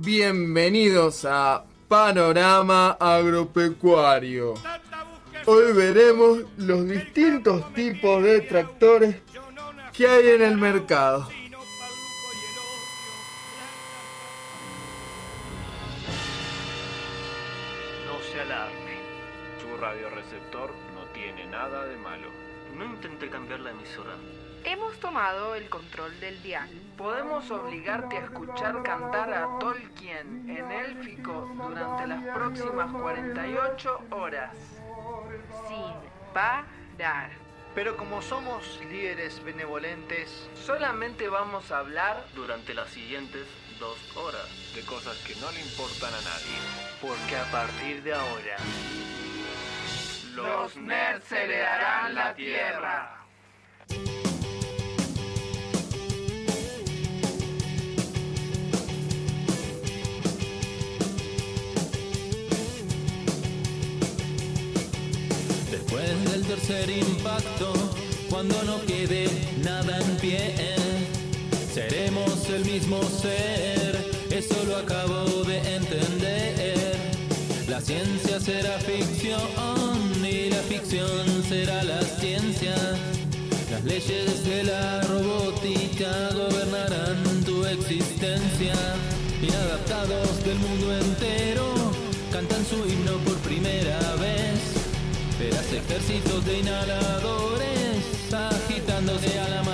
Bienvenidos a Panorama Agropecuario. Hoy veremos los distintos tipos de tractores que hay en el mercado. Del dial. Podemos obligarte a escuchar cantar a Tolkien en élfico durante las próximas 48 horas. Sin parar. Pero como somos líderes benevolentes, solamente vamos a hablar durante las siguientes dos horas de cosas que no le importan a nadie. Porque a partir de ahora, los nerds heredarán la tierra. Del tercer impacto, cuando no quede nada en pie, seremos el mismo ser, eso lo acabo de entender. La ciencia será ficción y la ficción será la ciencia. Las leyes de la robótica gobernarán tu existencia. Inadaptados del mundo entero cantan su himno por primera vez. Verás ejércitos de inhaladores agitándose al amanecer.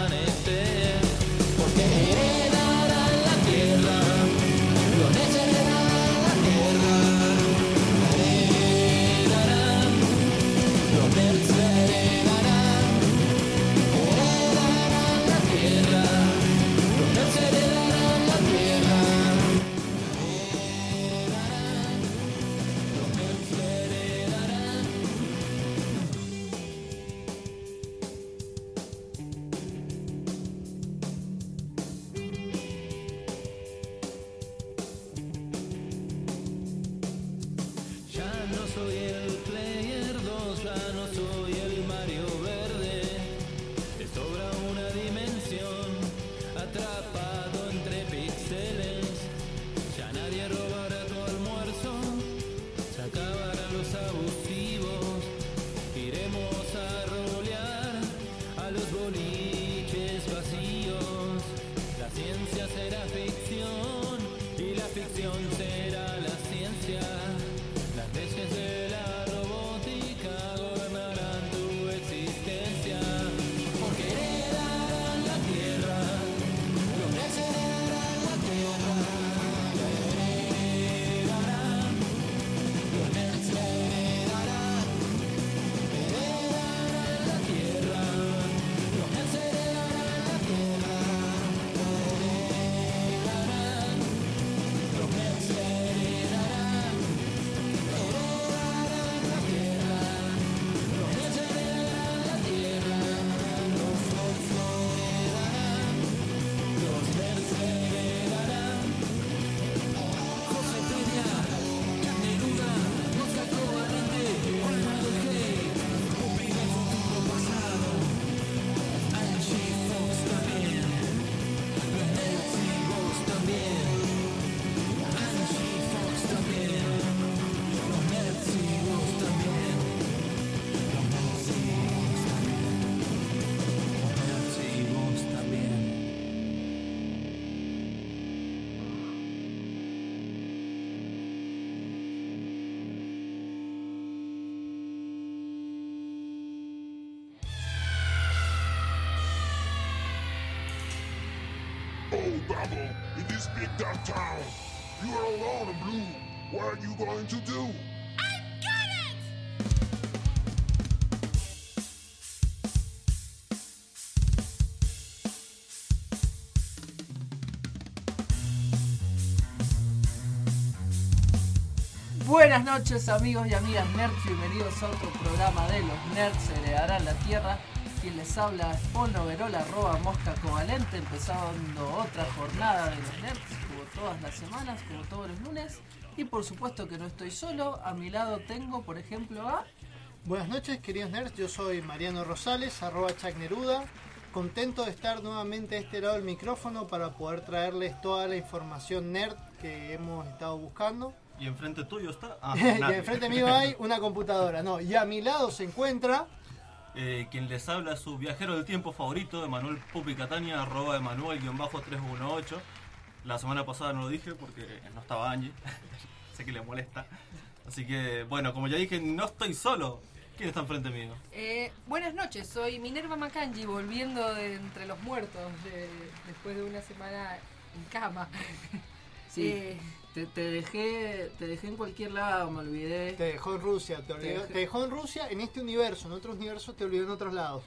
Town, you are alone and blue. What are you going to do? Buenas noches amigos y amigas nerds, bienvenidos a otro programa de los nerds heredarán la tierra. Quien les habla es Verola, arroba mosca covalente, empezando otra jornada de los nerds, todas las semanas, como todos los lunes. Y por supuesto que no estoy solo, a mi lado tengo por ejemplo a... Buenas noches, queridos nerds. Yo soy Mariano Rosales, arroba Chuck Neruda. contento de estar nuevamente a este lado del micrófono para poder traerles toda la información nerd que hemos estado buscando. Y enfrente tuyo está. Ah, y enfrente mío hay una computadora, no. Y a mi lado se encuentra. Eh, quien les habla es su viajero del tiempo favorito, Emanuel Pupi Catania, arroba Emanuel-318. La semana pasada no lo dije porque no estaba Angie. sé que le molesta. Así que, bueno, como ya dije, no estoy solo. ¿Quién está enfrente mío? Eh, buenas noches, soy Minerva Makanji, volviendo de entre los muertos de- después de una semana en cama. Sí. Eh, Te, te dejé te dejé en cualquier lado, me olvidé. Te dejó en Rusia, te, olvidó- dejé- te dejó en Rusia en este universo, en otros universos te olvidó en otros lados.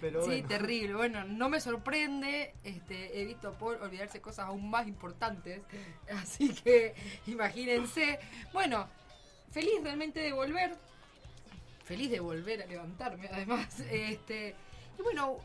Pero sí, bueno. terrible. Bueno, no me sorprende. Este, he visto a Paul olvidarse cosas aún más importantes. Así que imagínense. Bueno, feliz realmente de volver. Feliz de volver a levantarme, además. Este, y bueno,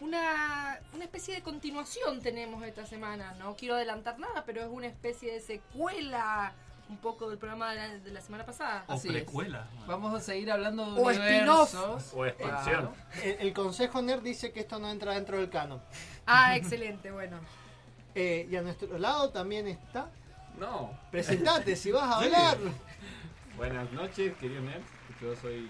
una, una especie de continuación tenemos esta semana. No quiero adelantar nada, pero es una especie de secuela un poco del programa de la, de la semana pasada. O Así es. precuela. Vamos a seguir hablando de O universos. O expansión. Claro. El, el consejo nerd dice que esto no entra dentro del canon. Ah, excelente, bueno. Eh, y a nuestro lado también está. No. Presentate si vas a hablar. Buenas noches, querido nerd. Yo soy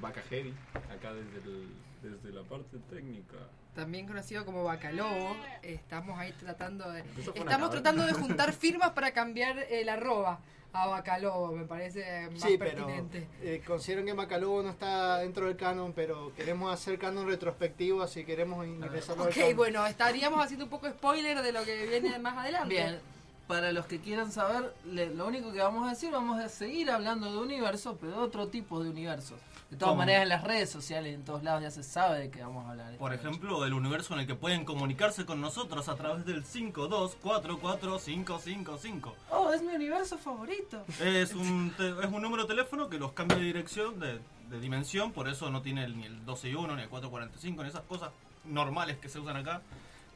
Vaca Heavy, acá desde, el- desde la parte técnica. También conocido como Bacalobo, estamos ahí tratando de estamos tratando de juntar firmas para cambiar el arroba a Bacalobo, me parece más Sí, pero pertinente. eh, considero que Macalobo no está dentro del canon, pero queremos hacer canon retrospectivo, así queremos ingresarlo al Ok, canon. bueno, estaríamos haciendo un poco spoiler de lo que viene más adelante. Bien, para los que quieran saber, le- lo único que vamos a decir, vamos a seguir hablando de universos, pero de otro tipo de universos. De todas ¿Cómo? maneras, en las redes sociales, en todos lados ya se sabe de qué vamos a hablar. Por noche. ejemplo, del universo en el que pueden comunicarse con nosotros a través del 5244555. Oh, es mi universo favorito. Es un, te- es un número de teléfono que los cambia de dirección, de, de dimensión, por eso no tiene ni el 12 y 1, ni el 445, ni esas cosas normales que se usan acá.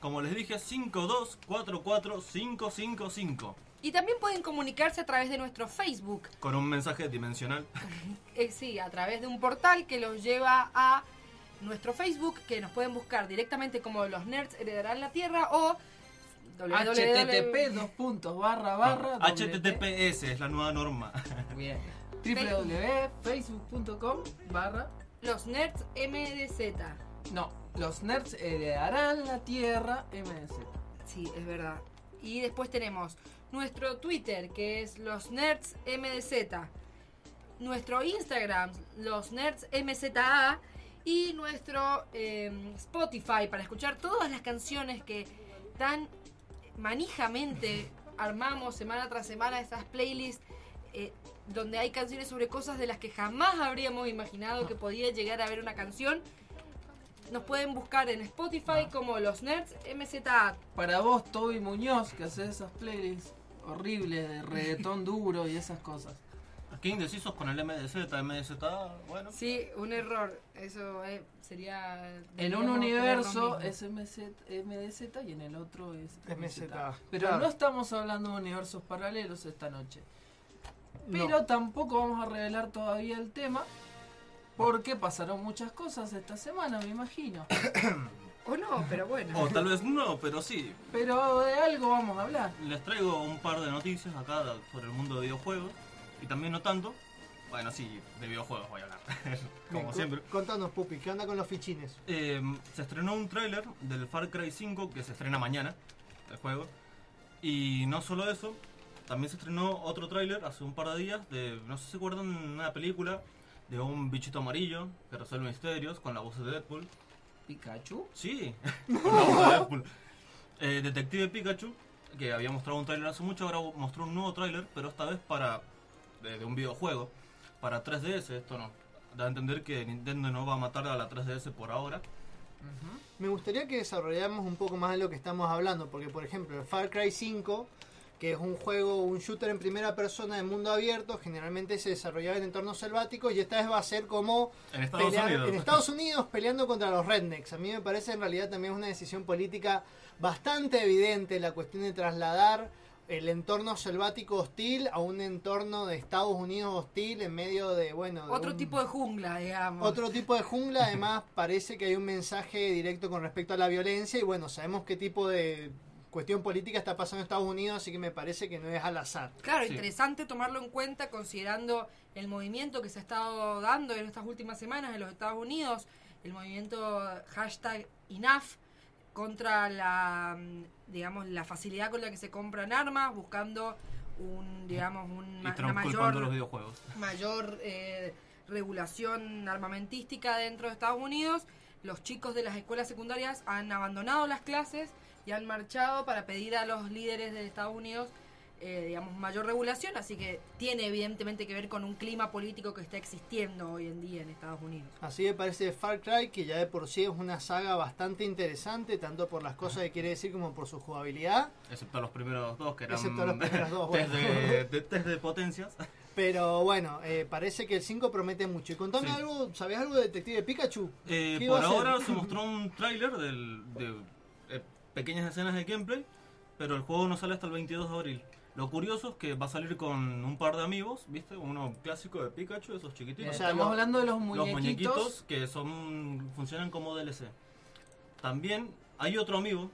Como les dije, 5244555. Y también pueden comunicarse a través de nuestro Facebook, Con un mensaje dimensional. eh, sí, a través de un portal que los lleva a nuestro Facebook, que nos pueden buscar directamente como los nerds heredarán la tierra o http dos puntos barra barra Ah. HTTPS es la nueva norma. Bien. www.facebook.com barra los nerds MDZ. no los nerds heredarán la tierra MZ Sí, es verdad. Y después tenemos nuestro Twitter, que es los nerds MDZ. Nuestro Instagram, los nerds MZA. Y nuestro eh, Spotify, para escuchar todas las canciones que tan manijamente armamos semana tras semana esas playlists. eh, donde hay canciones sobre cosas de las que jamás habríamos imaginado que podía llegar a haber una canción. Nos pueden buscar en Spotify como los Nerds MZA. para vos Toby Muñoz que hace esas playlists horribles de reggaetón duro y esas cosas Aquí indecisos con el MDZ, MDZA, bueno. Sí, un error. Eso eh, sería. en un universo es MZ, MDZ y en el otro es MZ. pero Claro. no estamos hablando de universos paralelos esta noche No. pero tampoco vamos a revelar todavía el tema porque pasaron muchas cosas esta semana me imagino. O no, pero bueno. O tal vez no, pero sí. pero de algo vamos a hablar Les traigo un par de noticias acá sobre el mundo de videojuegos. Y también no tanto. Bueno, sí, de videojuegos voy a hablar. Como Bien, siempre. Contanos, Pupi, ¿qué onda con los fichines? Eh, se estrenó un tráiler del Far Cry 5 que se estrena mañana, el juego. Y no solo eso, también se estrenó otro tráiler hace un par de días de, no sé si se acuerdan, una película de un bichito amarillo que resuelve misterios con la voz de Deadpool. Pikachu Sí, con la voz de Deadpool. Eh, Detective Pikachu, que había mostrado un tráiler hace mucho, ahora mostró un nuevo tráiler, pero esta vez para de, de un videojuego, para 3DS. Esto no. Da a entender que Nintendo no va a matar a la 3DS por ahora. Me gustaría que desarrolláramos un poco más de lo que estamos hablando, porque por ejemplo el Far Cry 5, que es un juego, un shooter en primera persona de mundo abierto, generalmente se desarrollaba en entornos selváticos y esta vez va a ser como En Estados pelear- Unidos. en Estados Unidos peleando contra los rednecks. A mí me parece en realidad también una decisión política bastante evidente la cuestión de trasladar el entorno selvático hostil a un entorno de Estados Unidos hostil en medio de, bueno... de Otro un- tipo de jungla, digamos. Otro tipo de jungla, además parece que hay un mensaje directo con respecto a la violencia y bueno, sabemos qué tipo de cuestión política está pasando en Estados Unidos, así que me parece que no es al azar. Claro, interesante tomarlo en cuenta considerando el movimiento que se ha estado dando en estas últimas semanas en los Estados Unidos, el movimiento hashtag enough contra la, mm, digamos, la facilidad con la que se compran armas, buscando un, digamos, un, Y una mayor los videojuegos. mayor eh, regulación armamentística dentro de Estados Unidos. Los chicos de las escuelas secundarias han abandonado las clases y han marchado para pedir a los líderes de Estados Unidos, eh, digamos, mayor regulación. Así que tiene evidentemente que ver con un clima político que está existiendo hoy en día en Estados Unidos. Así me parece Far Cry, que ya de por sí es una saga bastante interesante, tanto por las cosas que quiere decir como por su jugabilidad. Excepto los primeros dos, que eran Excepto los primeros dos, test, bueno. de, de- test de potencias. Pero bueno, eh, parece que el 5 promete mucho. Y contame Sí. algo, ¿sabés algo de Detective Pikachu? Eh, ¿Qué iba por ahora se mostró un tráiler del- de pequeñas escenas de gameplay, pero el juego no sale hasta el 22 de abril. Lo curioso es que va a salir con un par de amigos, ¿viste? Uno clásico de Pikachu, esos chiquititos. O sea, Estamos hablando de los Los muñequitos. muñequitos que son funcionan como DLC. También hay otro amigo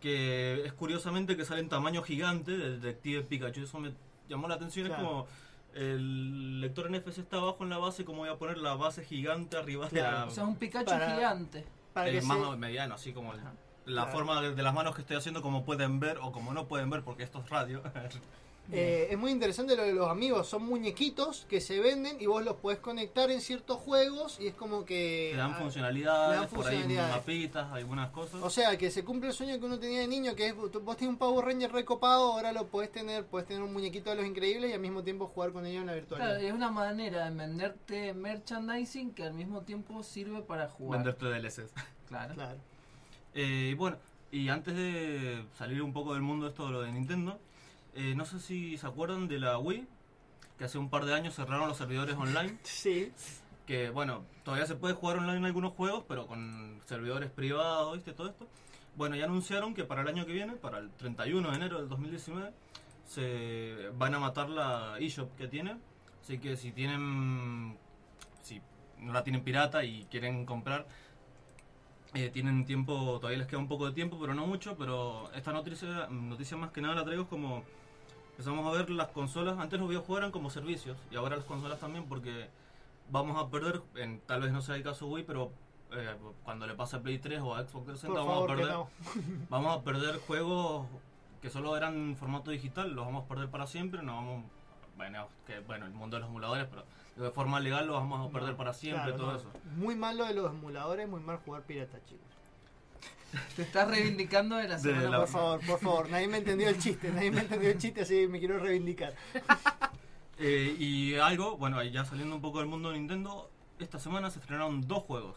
que es curiosamente que sale en tamaño gigante del detective Pikachu. Eso me llamó la atención. Claro. Es como el lector NFC está abajo en la base, como voy a poner la base gigante arriba de Claro, la... o sea, un Pikachu Para- gigante. para Eh, que más se- mediano, así como el- la Claro. forma de, de las manos que estoy haciendo, como pueden ver o como no pueden ver, porque esto es radio. Eh, es muy interesante lo de los amigos, son muñequitos que se venden y vos los podés conectar en ciertos juegos y es como que... Te dan ah, funcionalidades, le dan por ahí mapitas, algunas cosas. O sea, que se cumple el sueño que uno tenía de niño, que es vos tenés un Power Ranger recopado, ahora lo podés tener, podés tener un muñequito de los increíbles y al mismo tiempo jugar con ellos en la virtualidad. Claro, es una manera de venderte merchandising que al mismo tiempo sirve para jugar. Venderte DLCs. Claro. Claro. Eh, y bueno, y antes de salir un poco del mundo esto de lo de Nintendo, eh, no sé si se acuerdan de la Wii, que hace un par de años cerraron los servidores online. Sí. Que bueno, todavía se puede jugar online en algunos juegos, pero con servidores privados, ¿viste? Todo esto. Bueno, ya anunciaron que para el año que viene, para el 31 de enero del 2019, se van a matar la eShop que tiene. Así que si tienen, si no la tienen pirata y quieren comprar, eh, tienen tiempo, todavía les queda un poco de tiempo, pero no mucho. Pero esta noticia, noticia más que nada la traigo es como empezamos a ver las consolas. Antes los videojuegos eran como servicios y ahora las consolas también, porque vamos a perder, en, tal vez no sea el caso Wii, pero eh, cuando le pase a Play 3 o a Xbox 360 Por vamos favor, a perder, no. vamos a perder juegos que solo eran en formato digital, los vamos a perder para siempre, no vamos, bueno, que bueno, el mundo de los emuladores, pero de forma legal los vamos a perder para siempre, Claro, todo no. eso. Muy malo de los emuladores, muy mal jugar pirata, chicos. Te estás reivindicando de la De semana la- Por favor, por favor, nadie me entendió el chiste, nadie me entendió el chiste, así me quiero reivindicar. Eh, y algo, bueno, ya saliendo un poco del mundo de Nintendo, esta semana se estrenaron dos juegos.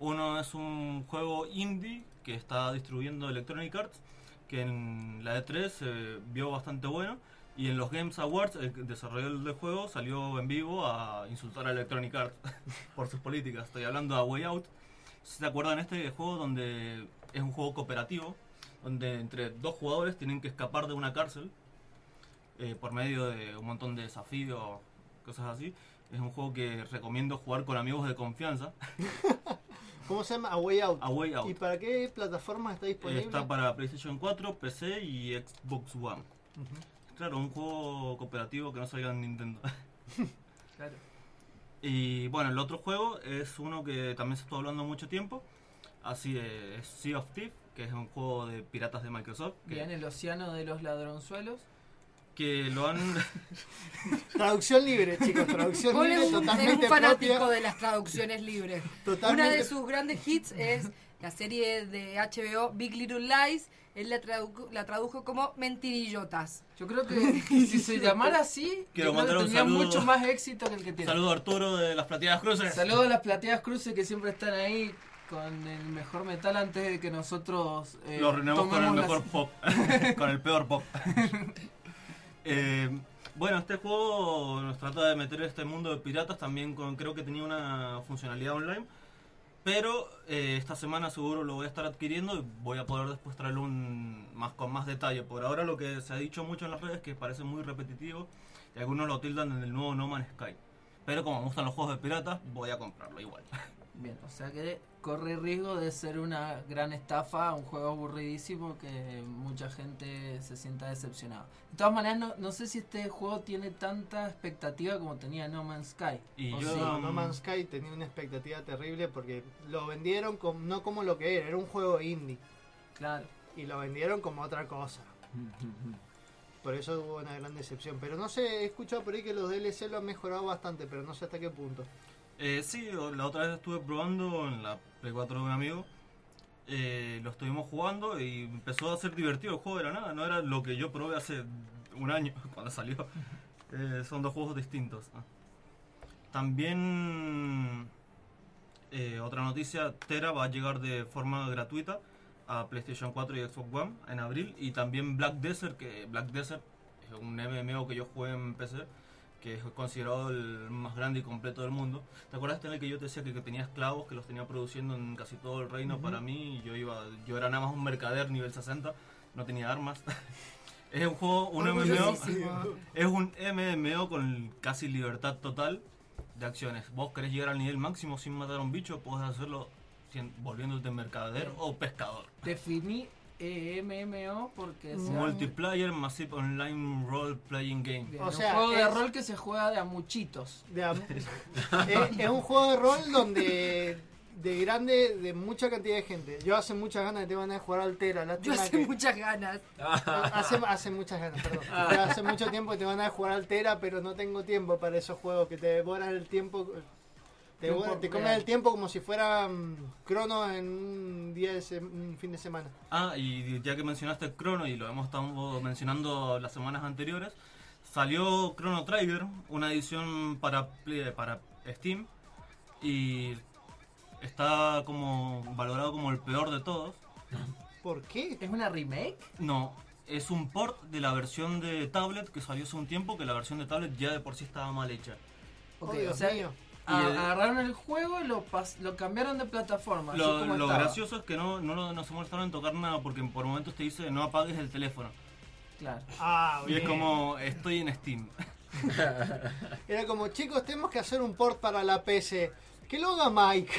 Uno es un juego indie que está distribuyendo Electronic Arts, que en la E3 se vio bastante bueno. Y en los Games Awards, el desarrollador del juego salió en vivo a insultar a Electronic Arts por sus políticas. Estoy hablando de A Way Out. Si ¿Se acuerdan este juego donde es un juego cooperativo? Donde entre dos jugadores tienen que escapar de una cárcel eh, por medio de un montón de desafíos, cosas así. Es un juego que recomiendo jugar con amigos de confianza. ¿Cómo se llama? A Way Out. A Way Out. ¿Y para qué plataformas está disponible? Está para PlayStation 4, PC y Xbox One. Claro, un juego cooperativo que no salga en Nintendo. Claro. Y bueno, el otro juego es uno que también se estuvo hablando mucho tiempo. Así es Sea of Thieves, que es un juego de piratas de Microsoft. Que, Bien, el océano de los ladronzuelos. Que lo han. Traducción libre, chicos, traducción libre es un, es totalmente un fanático propia. de las traducciones libres. Totalmente. Una de sus grandes hits es la serie de HBO Big Little Lies. Él la, tradujo, la tradujo como mentirillotas. Yo creo que si se llamara así, Quiero yo creo que saludo. mucho más éxito que el que tiene. Saludo a Arturo de las Plateadas Cruces. Saludos a las plateadas cruces que siempre están ahí con el mejor metal antes de que nosotros eh, Lo arruinamos con el mejor las- pop. con el peor pop. Eh, bueno, este juego nos trata de meter este mundo de piratas. También con, creo que tenía una funcionalidad online. Pero eh, esta semana seguro lo voy a estar adquiriendo y voy a poder después traerlo un, más, con más detalle. Por ahora lo que se ha dicho mucho en las redes es que parece muy repetitivo y algunos lo tildan en el nuevo No Man's Sky. Pero como me gustan los juegos de piratas, voy a comprarlo igual. Bien, o sea que corre riesgo de ser una gran estafa, un juego aburridísimo que mucha gente se sienta decepcionada. De todas maneras, no, no sé si este juego tiene tanta expectativa como tenía No Man's Sky. Y ¿O yo- sí? No, Man's Sky tenía una expectativa terrible porque lo vendieron no como lo que era, era un juego indie. Claro. Y lo vendieron como otra cosa. Por eso hubo una gran decepción. Pero no sé, he escuchado por ahí que los DLC lo han mejorado bastante, pero no sé hasta qué punto. Eh, sí, la otra vez estuve probando en la Play 4 de un amigo. Eh, lo estuvimos jugando y empezó a ser divertido el juego de la nada. No era lo que yo probé hace un año cuando salió. Eh, son dos juegos distintos. También, eh, otra noticia: Tera va a llegar de forma gratuita a PlayStation 4 y Xbox One en abril. Y también Black Desert, que Black Desert es un MMO que yo jugué en PC que es considerado el más grande y completo del mundo. ¿Te acuerdas en el que yo te decía que, que tenía esclavos que los tenía produciendo en casi todo el reino para mí? Yo iba, yo era nada más un mercader nivel 60, no tenía armas. es un juego, un MMO, es un MMO con casi libertad total de acciones. Vos querés llegar al nivel máximo sin matar a un bicho, podés hacerlo volviéndote mercader o pescador. Definí MMO porque sea Multiplayer Massive Online Role Playing Game. Bien, O un sea, juego de rol que se juega de a muchitos. De am- es, es un juego de rol donde de grande, de mucha cantidad de gente. Yo hace muchas ganas de te van a jugar Altera. Yo Lástima hace que- muchas ganas. hace, hace muchas ganas, perdón. Hace mucho tiempo que te van a jugar Altera, pero no tengo tiempo para esos juegos que te devoran el tiempo. Te, Tiempo te real. el tiempo como si fuera mm, crono en un día de se- un fin de semana. Ah, y ya que mencionaste el Chrono y lo hemos estado mencionando las semanas anteriores, salió Chrono Trigger, una edición para, Play- para Steam y está como valorado como el peor de todos. ¿Por qué? ¿Es una remake? No, es un port de la versión de tablet que salió hace un tiempo, que la versión de tablet ya de por sí estaba mal hecha. Ok, Oh, o sea, mío. A- Y el- agarraron el juego y lo, pas- lo cambiaron de plataforma. así Lo, como lo estaba. gracioso es que no, no, lo- no se molestaron en tocar nada porque por momentos te dice no apagues el teléfono. Claro. Ah, Y es como estoy en Steam. Era como, chicos, tenemos que hacer un port para la PC. Que lo haga Mike.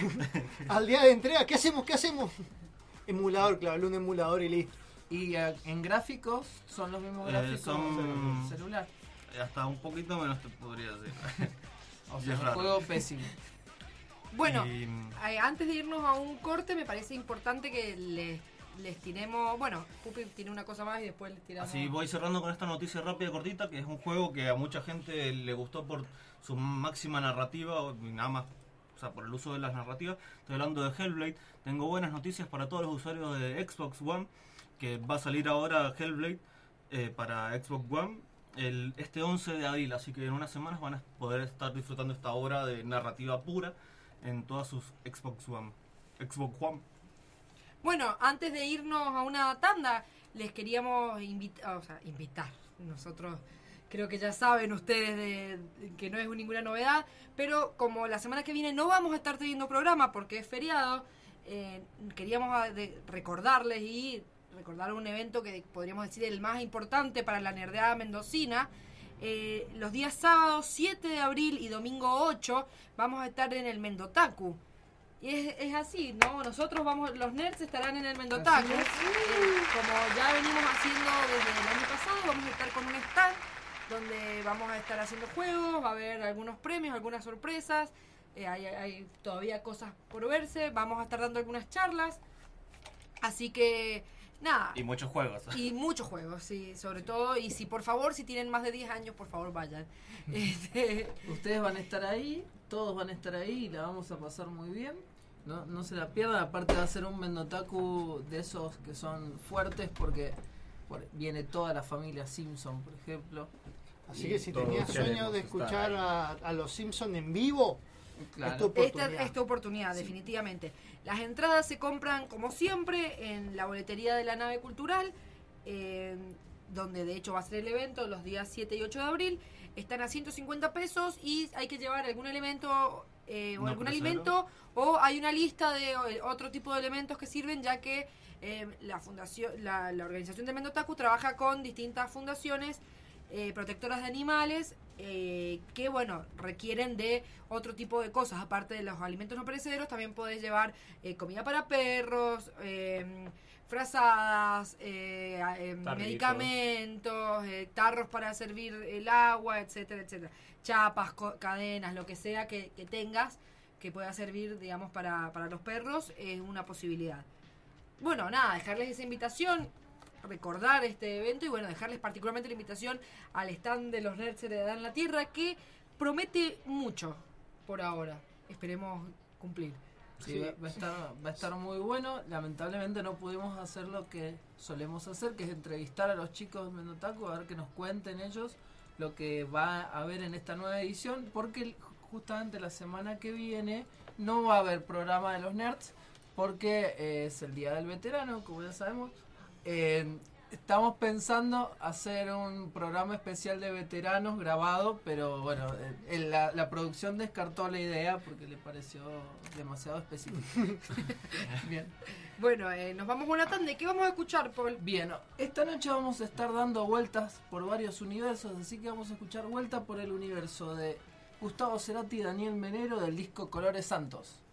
Al día de entrega, ¿qué hacemos? ¿Qué hacemos? Emulador, claro, un emulador y listo. Y eh, en gráficos son los mismos Eh, gráficos son- celular. Hasta un poquito menos te podría decir. O sea, es un raro. juego pésimo. Bueno, Y- eh, antes de irnos a un corte, me parece importante que les, les tiremos. Bueno, Pupi tiene una cosa más y después les tiramos. Así voy cerrando con esta noticia rápida y cortita, que es un juego que a mucha gente le gustó por su máxima narrativa, o nada más, o sea, por el uso de las narrativas. Estoy hablando de Hellblade. Tengo buenas noticias para todos los usuarios de Xbox One, que va a salir ahora Hellblade eh, para Xbox One el, este 11 de abril, así que en unas semanas van a poder estar disfrutando esta obra de narrativa pura en todas sus Xbox One. Xbox One. Bueno, antes de irnos a una tanda, les queríamos invitar. Nosotros creo que ya saben ustedes de, que no es ninguna novedad, pero como la semana que viene no vamos a estar teniendo programa porque es feriado, eh, queríamos recordarles y recordar un evento que podríamos decir el más importante para la nerdeada mendocina. Eh, los días sábados 7 de abril y domingo 8 vamos a estar en el Mendotaku. Y es, es así, ¿no? Nosotros vamos, los nerds estarán en el Mendotaku. Es. Eh, como ya venimos haciendo desde el año pasado, vamos a estar con un stand donde vamos a estar haciendo juegos, va a haber algunos premios, algunas sorpresas, eh, hay, hay todavía cosas por verse, vamos a estar dando algunas charlas. Así que, nada. Y muchos juegos. Y muchos juegos, sí, sobre todo. Y si por favor, si tienen más de 10 años, por favor vayan. Este, Ustedes van a estar ahí, todos van a estar ahí y la vamos a pasar muy bien. No, no se la pierdan, aparte va a ser un Mendotaku de esos que son fuertes porque por- viene toda la familia Simpson, por ejemplo. Así Y que si tenías sueño de escuchar a, a los Simpsons en vivo, Claro. es tu oportunidad. Esta, esta oportunidad, definitivamente. Las entradas se compran, como siempre, en la boletería de la nave cultural, eh, donde de hecho va a ser el evento los días 7 y 8 de abril. Están a 150 pesos y hay que llevar algún elemento eh, o No algún alimento o hay una lista de eh, otro tipo de elementos que sirven ya que eh, la fundación la, la organización de Mendotaku trabaja con distintas fundaciones eh, protectoras de animales eh, que bueno requieren de otro tipo de cosas. Aparte de los alimentos no perecederos también podés llevar eh, comida para perros eh, frazadas eh, a- em, medicamentos eh, tarros para servir el agua etcétera etcétera. Chapas co- cadenas lo que sea que, que tengas que pueda servir digamos para, para los perros es una posibilidad. Bueno, nada, dejarles esa invitación, recordar este evento y bueno, dejarles particularmente la invitación al stand de los Nerds de en la Tierra que promete mucho por ahora. Esperemos cumplir. Sí, Va, a estar, muy bueno. Lamentablemente no pudimos hacer lo que solemos hacer, que es entrevistar a los chicos de Mendotaku, a ver que nos cuenten ellos lo que va a haber en esta nueva edición, porque justamente la semana que viene no va a haber programa de los nerds, porque es el Día del Veterano, como ya sabemos. Eh, estamos pensando hacer un programa especial de veteranos grabado, pero bueno, eh, la, la producción descartó la idea porque le pareció demasiado específico. Bien. Bueno, eh, nos vamos una tanda. ¿Y qué vamos a escuchar, Paul? Bien, esta noche vamos a estar dando vueltas por varios universos, así que vamos a escuchar vuelta por el universo de Gustavo Cerati y Daniel Menero del disco Colores Santos.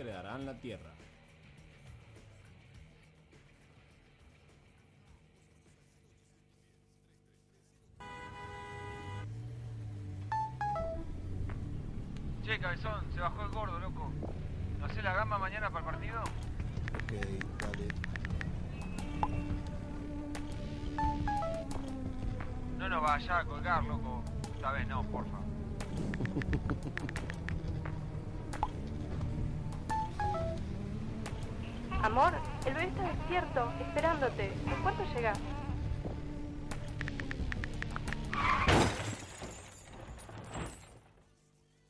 Heredarán la Tierra. Che, cabezón, despierto, esperándote. ¿En cuánto llegas?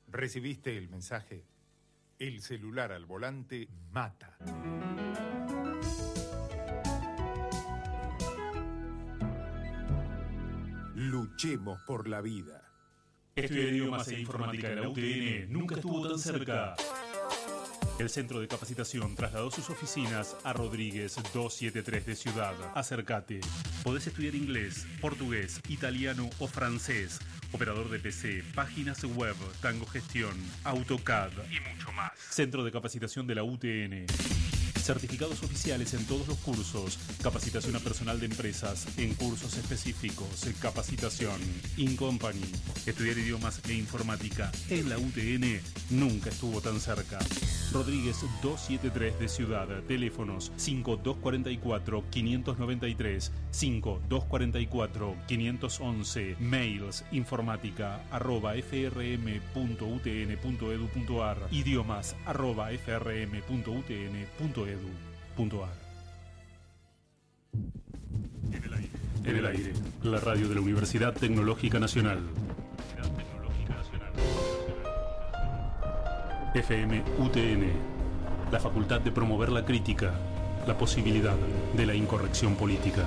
¿Recibiste el mensaje? El celular al volante mata. Luchemos por la vida. Estudiar idiomas e informática en la UTN nunca estuvo tan cerca. El centro de capacitación trasladó sus oficinas a Rodríguez 273 de Ciudad. Acércate. Podés estudiar inglés, portugués, italiano o francés, operador de PC, páginas web, tango gestión, AutoCAD y mucho más. Centro de capacitación de la UTN. Certificados oficiales en todos los cursos. Capacitación a personal de empresas en cursos específicos. Capacitación. In Company. Estudiar idiomas e informática en la UTN nunca estuvo tan cerca. Rodríguez 273 de Ciudad. Teléfonos 5244-593, 5244-511. Mails informática arroba frm.utn.edu.ar. Idiomas arroba frm.utn.edu.ar. En el aire. En el aire. La radio de la Universidad Tecnológica Nacional. FM UTN. La facultad de promover la crítica, la posibilidad de la incorrección política.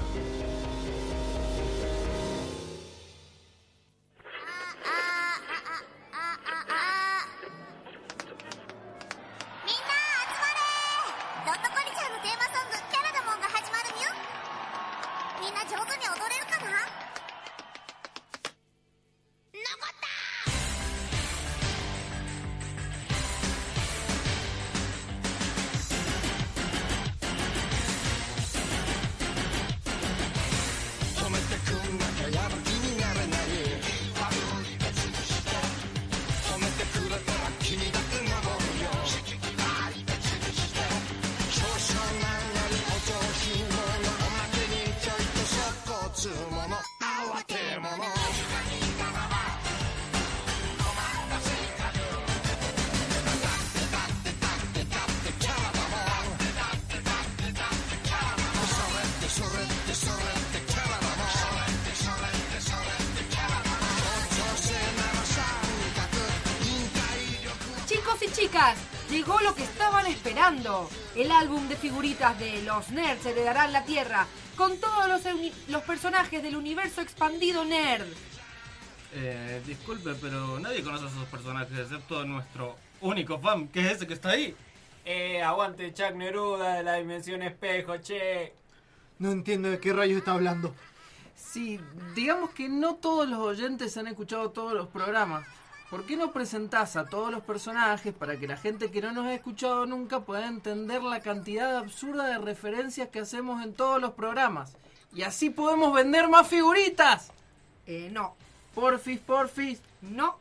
De Los Nerds heredarán la Tierra, con todos los personajes del universo expandido nerd. Eh, disculpe, pero nadie conoce a esos personajes excepto nuestro único fan, que es ese que está ahí. Eh, aguante Chuck Neruda de la dimensión espejo, che. No entiendo de qué rayos está hablando. Sí, digamos que no todos los oyentes han escuchado todos los programas. ¿Por qué no presentás a todos los personajes para que la gente que no nos ha escuchado nunca pueda entender la cantidad absurda de referencias que hacemos en todos los programas? Y así podemos vender más figuritas. Eh, no. Porfis, porfis. No.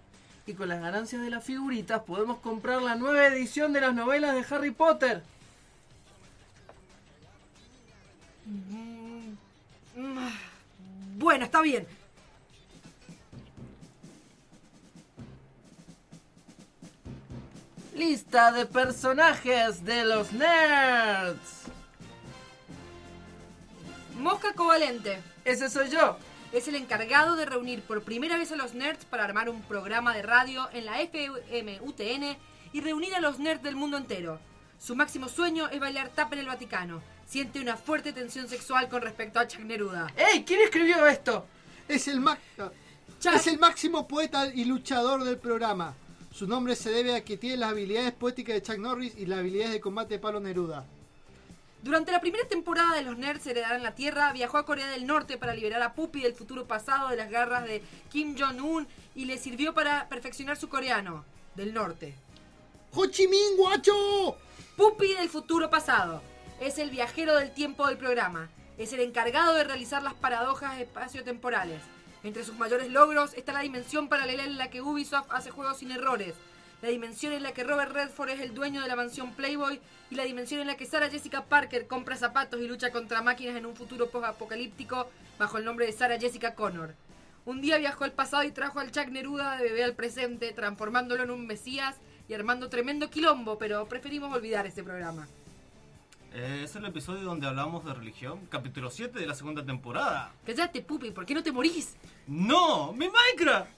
Y con las ganancias de las figuritas podemos comprar la nueva edición de las novelas de Harry Potter. Mm, mm, Bueno, está bien. Lista de personajes de los nerds. Mosca Covalente. Ese soy yo. Es el encargado de reunir por primera vez a los nerds para armar un programa de radio en la FM UTN y reunir a los nerds del mundo entero. Su máximo sueño es bailar tap en el Vaticano. Siente una fuerte tensión sexual con respecto a Chuck Neruda. ¡Ey! ¿Quién escribió esto? Es el, ma- es el máximo poeta y luchador del programa. Su nombre se debe a que tiene las habilidades poéticas de Chuck Norris y las habilidades de combate de Pablo Neruda. Durante la primera temporada de Los Nerds Heredarán la Tierra, viajó a Corea del Norte para liberar a Puppy del futuro pasado de las garras de Kim Jong-un y le sirvió para perfeccionar su coreano del norte. ¡Ho Chi Minh, guacho! Pupi del futuro pasado. Es el viajero del tiempo del programa. Es el encargado de realizar las paradojas espaciotemporales. Entre sus mayores logros está la dimensión paralela en la que Ubisoft hace juegos sin errores. La dimensión en la que Robert Redford es el dueño de la mansión Playboy. Y la dimensión en la que Sarah Jessica Parker compra zapatos y lucha contra máquinas en un futuro post-apocalíptico bajo el nombre de Sarah Jessica Connor. Un día viajó al pasado y trajo al Chuck Neruda de bebé al presente, transformándolo en un mesías y armando tremendo quilombo, pero preferimos olvidar ese programa. Eh, es el episodio donde hablamos de religión, capítulo 7 de la segunda temporada. Cállate, pupi, ¿por qué no te morís? ¡No! ¡Mi Minecraft!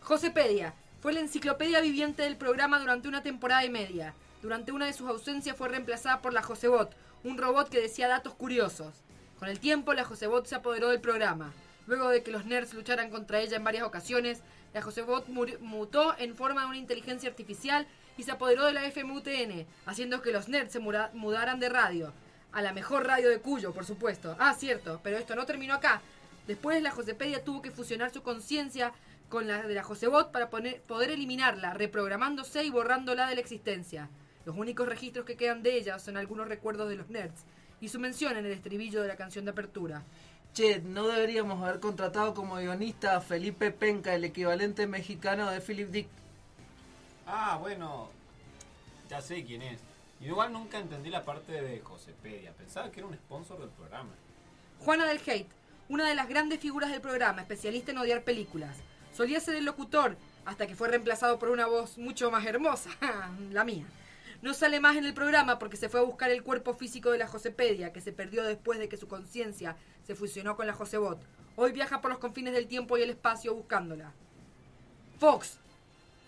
Josepedia fue la enciclopedia viviente del programa durante una temporada y media. Durante una de sus ausencias fue reemplazada por la Josebot, un robot que decía datos curiosos. Con el tiempo, la Josebot se apoderó del programa. Luego de que los nerds lucharan contra ella en varias ocasiones, la Josebot mutó en forma de una inteligencia artificial y se apoderó de la FMUTN, haciendo que los nerds se mudaran de radio. A la mejor radio de Cuyo, por supuesto. Ah, cierto, pero esto no terminó acá. Después la Josepedia tuvo que fusionar su conciencia con la de la Josebot para poder eliminarla, reprogramándose y borrándola de la existencia. Los únicos registros que quedan de ella son algunos recuerdos de los nerds y su mención en el estribillo de la canción de apertura. Che, ¿no deberíamos haber contratado como guionista a Felipe Penca, el equivalente mexicano de Philip Dick? Ah, bueno. Ya sé quién es. Igual nunca entendí la parte de Josepedia. Pensaba que era un sponsor del programa. Juana del Hate, una de las grandes figuras del programa, especialista en odiar películas. Solía ser el locutor, hasta que fue reemplazado por una voz mucho más hermosa, la mía. No sale más en el programa porque se fue a buscar el cuerpo físico de la Josepedia, que se perdió después de que su conciencia se fusionó con la Josebot. Hoy viaja por los confines del tiempo y el espacio buscándola. Fox.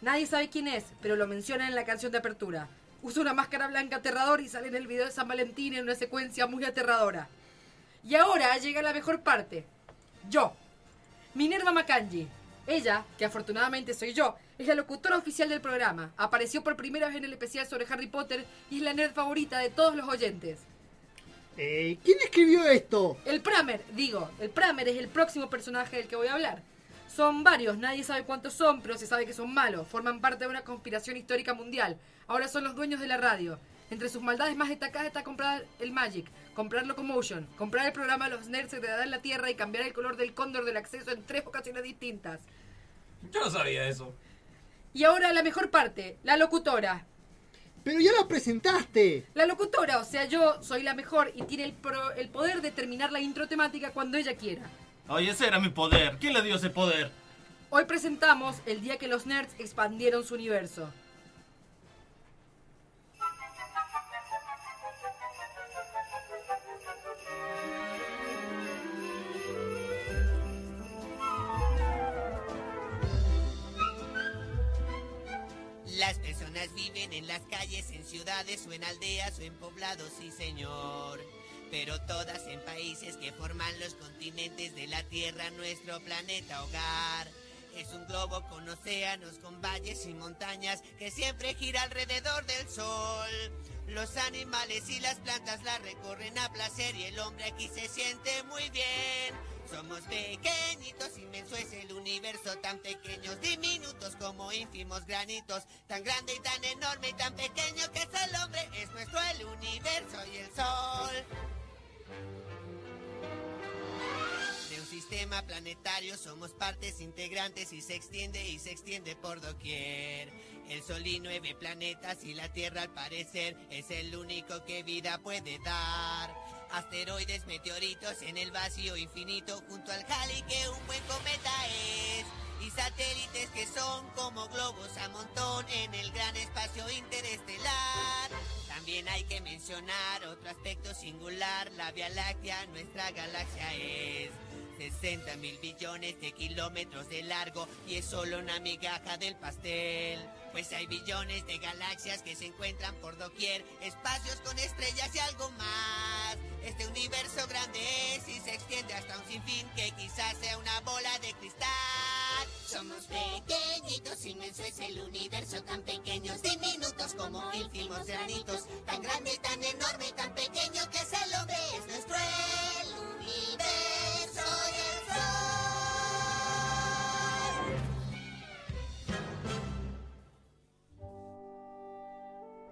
Nadie sabe quién es, pero lo menciona en la canción de apertura. Usa una máscara blanca aterradora y sale en el video de San Valentín en una secuencia muy aterradora. Y ahora llega la mejor parte. Yo. Minerva Makanji. Ella, que afortunadamente soy yo, es la locutora oficial del programa. Apareció por primera vez en el especial sobre Harry Potter y es la nerd favorita de todos los oyentes. Eh, ¿Quién escribió esto? El Pramer, digo, el Pramer es el próximo personaje del que voy a hablar. Son varios, nadie sabe cuántos son, pero se sabe que son malos. Forman parte de una conspiración histórica mundial. Ahora son los dueños de la radio. Entre sus maldades más destacadas está comprar el Magic, comprar Locomotion, comprar el programa Los Nerds heredarán la Tierra y cambiar el color del cóndor del acceso en tres ocasiones distintas. Yo no sabía eso. Y ahora la mejor parte, la locutora. Pero ya la presentaste. La locutora, o sea, yo soy la mejor y tiene el, pro- el poder de terminar la intro temática cuando ella quiera. Oye, ese era mi poder. ¿Quién le dio ese poder? Hoy presentamos el día que los nerds expandieron su universo. Las personas viven en las calles, en ciudades o en aldeas o en poblados, sí señor. Pero todas en países que forman los continentes de la Tierra, nuestro planeta hogar. Es un globo con océanos, con valles y montañas que siempre gira alrededor del sol. Los animales y las plantas la recorren a placer y el hombre aquí se siente muy bien. Somos pequeñitos, inmenso es el universo, tan pequeños, diminutos como ínfimos granitos, tan grande y tan enorme y tan pequeño que es el hombre, es nuestro el universo y el sol. Sistema planetario somos partes integrantes y se extiende y se extiende por doquier. El Sol y nueve planetas y la Tierra al parecer es el único que vida puede dar. Asteroides, meteoritos en el vacío infinito junto al Halley que un buen cometa es. Y satélites que son como globos a montón en el gran espacio interestelar. También hay que mencionar otro aspecto singular, la Vía Láctea, nuestra galaxia es 60 mil billones de kilómetros de largo y es solo una migaja del pastel. Pues hay billones de galaxias que se encuentran por doquier, espacios con estrellas y algo más. Este universo grande es y se extiende hasta un sinfín que quizás sea una bola de cristal. Somos pequeñitos, inmenso es el universo, tan pequeños, diminutos como ínfimos granitos, tan grande, tan enorme, y tan pequeño que es el hombre, es nuestro el universo y el sol.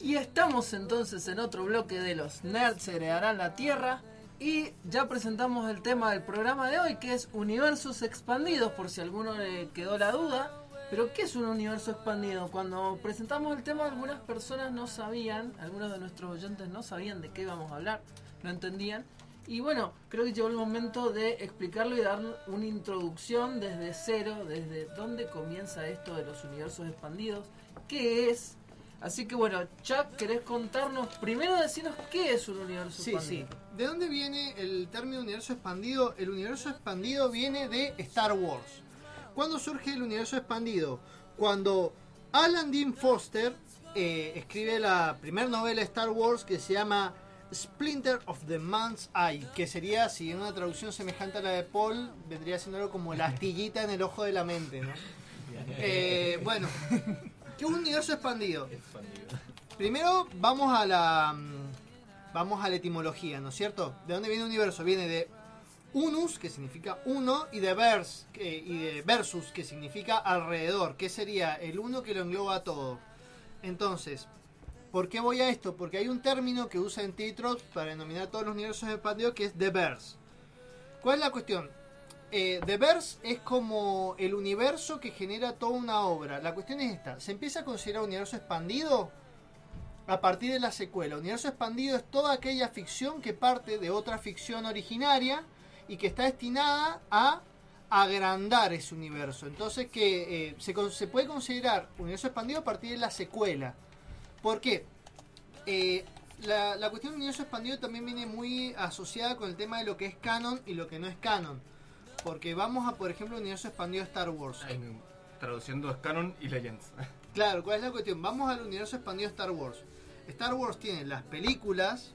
Y estamos entonces en otro bloque de los nerds heredarán la Tierra. Y ya presentamos el tema del programa de hoy, que es universos expandidos, por si alguno le quedó la duda. Pero ¿qué es un universo expandido? Cuando presentamos el tema algunas personas no sabían, algunos de nuestros oyentes no sabían de qué íbamos a hablar, no entendían. Y bueno, creo que llegó el momento de explicarlo y dar una introducción desde cero, desde dónde comienza esto de los universos expandidos, qué es. Así que bueno, Chuck, ¿querés contarnos? Primero decirnos qué es un universo Sí, expandido. sí. ¿De dónde viene el término universo expandido? El universo expandido viene de Star Wars. ¿Cuándo surge el universo expandido? Cuando Alan Dean Foster eh, escribe la primera novela de Star Wars que se llama Splinter of the Man's Eye, que sería, si en una traducción semejante a la de Paul, vendría siendo algo como la astillita en el ojo de la mente, ¿no? Eh, bueno, ¿qué es un universo expandido? Primero vamos a la mm, vamos a la etimología, ¿no es cierto? ¿De dónde viene universo? Viene de unus, que significa uno, y de vers, que- y de versus, que significa alrededor, que sería el uno que lo engloba todo. Entonces, ¿por qué voy a esto? Porque hay un término que usa en T-Trot para denominar todos los universos expandidos que es the verse. ¿Cuál es la cuestión? Eh, The Verse es como el universo que genera toda una obra. La cuestión es esta. ¿Se empieza a considerar universo expandido? A partir de la secuela. Universo expandido es toda aquella ficción que parte de otra ficción originaria y que está destinada a agrandar ese universo. Entonces que eh, se, se puede considerar universo expandido a partir de la secuela. ¿Por qué? Eh, la, la cuestión del universo expandido también viene muy asociada con el tema de lo que es canon y lo que no es canon. Porque vamos a, por ejemplo, el universo expandido de Star Wars. Traduciendo es Canon y Legends. Claro, ¿cuál es la cuestión? Vamos al universo expandido de Star Wars. Star Wars tiene las películas,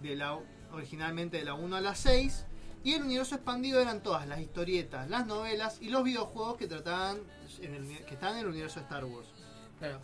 de la, originalmente de la 1 a la 6, y el universo expandido eran todas las historietas, las novelas y los videojuegos que trataban en el, que están en el universo de Star Wars. Claro.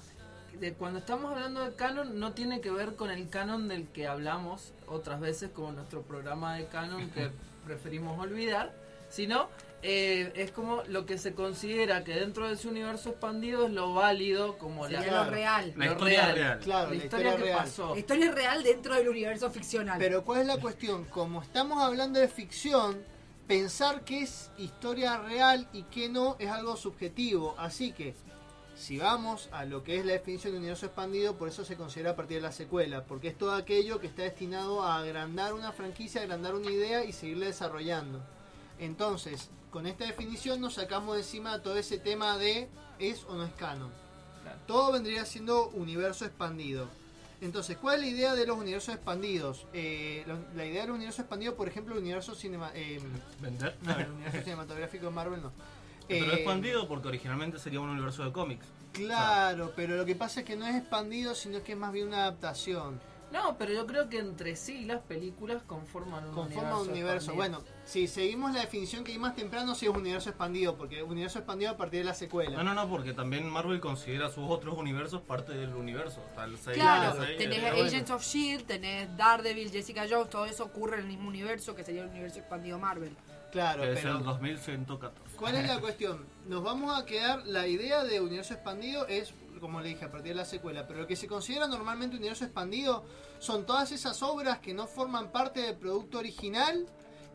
De cuando estamos hablando de canon, no tiene que ver con el canon del que hablamos otras veces, como nuestro programa de canon que preferimos olvidar, sino eh, es como lo que se considera que dentro de ese universo expandido es lo válido, como Sería la, lo real. lo La historia real. Claro, la la historia, historia que real. pasó. La historia real dentro del universo ficcional. Pero ¿cuál es la cuestión? Como estamos hablando de ficción, pensar que es historia real y que no es algo subjetivo. Así que, si vamos a lo que es la definición de universo expandido, por eso se considera a partir de la secuela, porque es todo aquello que está destinado a agrandar una franquicia, agrandar una idea y seguirla desarrollando. Entonces, con esta definición nos sacamos de encima todo ese tema de es o no es canon. Todo vendría siendo universo expandido. Entonces, ¿cuál es la idea de los universos expandidos? Eh, lo- la idea del universo expandido, por ejemplo, el universo cinema, eh, ¿Vender? no, el universo cinematográfico de Marvel no. Pero Eh, expandido porque originalmente sería un universo de cómics. Claro, pero lo que pasa es que no es expandido, sino que es más bien una adaptación. No, pero yo creo que entre sí las películas conforman un Conforma universo. un universo. Bueno, si seguimos la definición que di más temprano, sí es universo expandido, porque universo expandido a partir de la secuela. No, no, no, porque también Marvel considera sus otros universos parte del universo. Está el seis, Claro, el seis, tenés el- Agents of Shield, tenés Daredevil, Jessica Jones, todo eso ocurre en el mismo universo que sería el universo expandido Marvel. Claro, es pero el 2114. ¿cuál es la cuestión? Nos vamos a quedar, la idea de universo expandido es, como le dije, a partir de la secuela, pero lo que se considera normalmente universo expandido son todas esas obras que no forman parte del producto original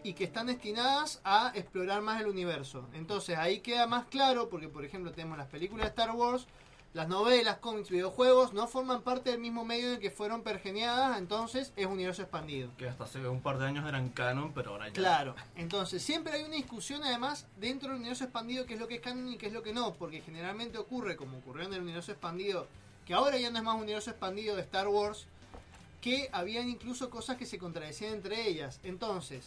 y que están destinadas a explorar más el universo. Entonces ahí queda más claro, porque por ejemplo tenemos las películas de Star Wars, las novelas, cómics, videojuegos, no forman parte del mismo medio en el que fueron pergeneadas, entonces es universo expandido. Que hasta hace un par de años eran canon, pero ahora ya. Claro, entonces siempre hay una discusión además dentro del universo expandido qué es lo que es canon y qué es lo que no, porque generalmente ocurre, como ocurrió en el universo expandido, que ahora ya no es más universo expandido de Star Wars, que habían incluso cosas que se contradecían entre ellas. Entonces,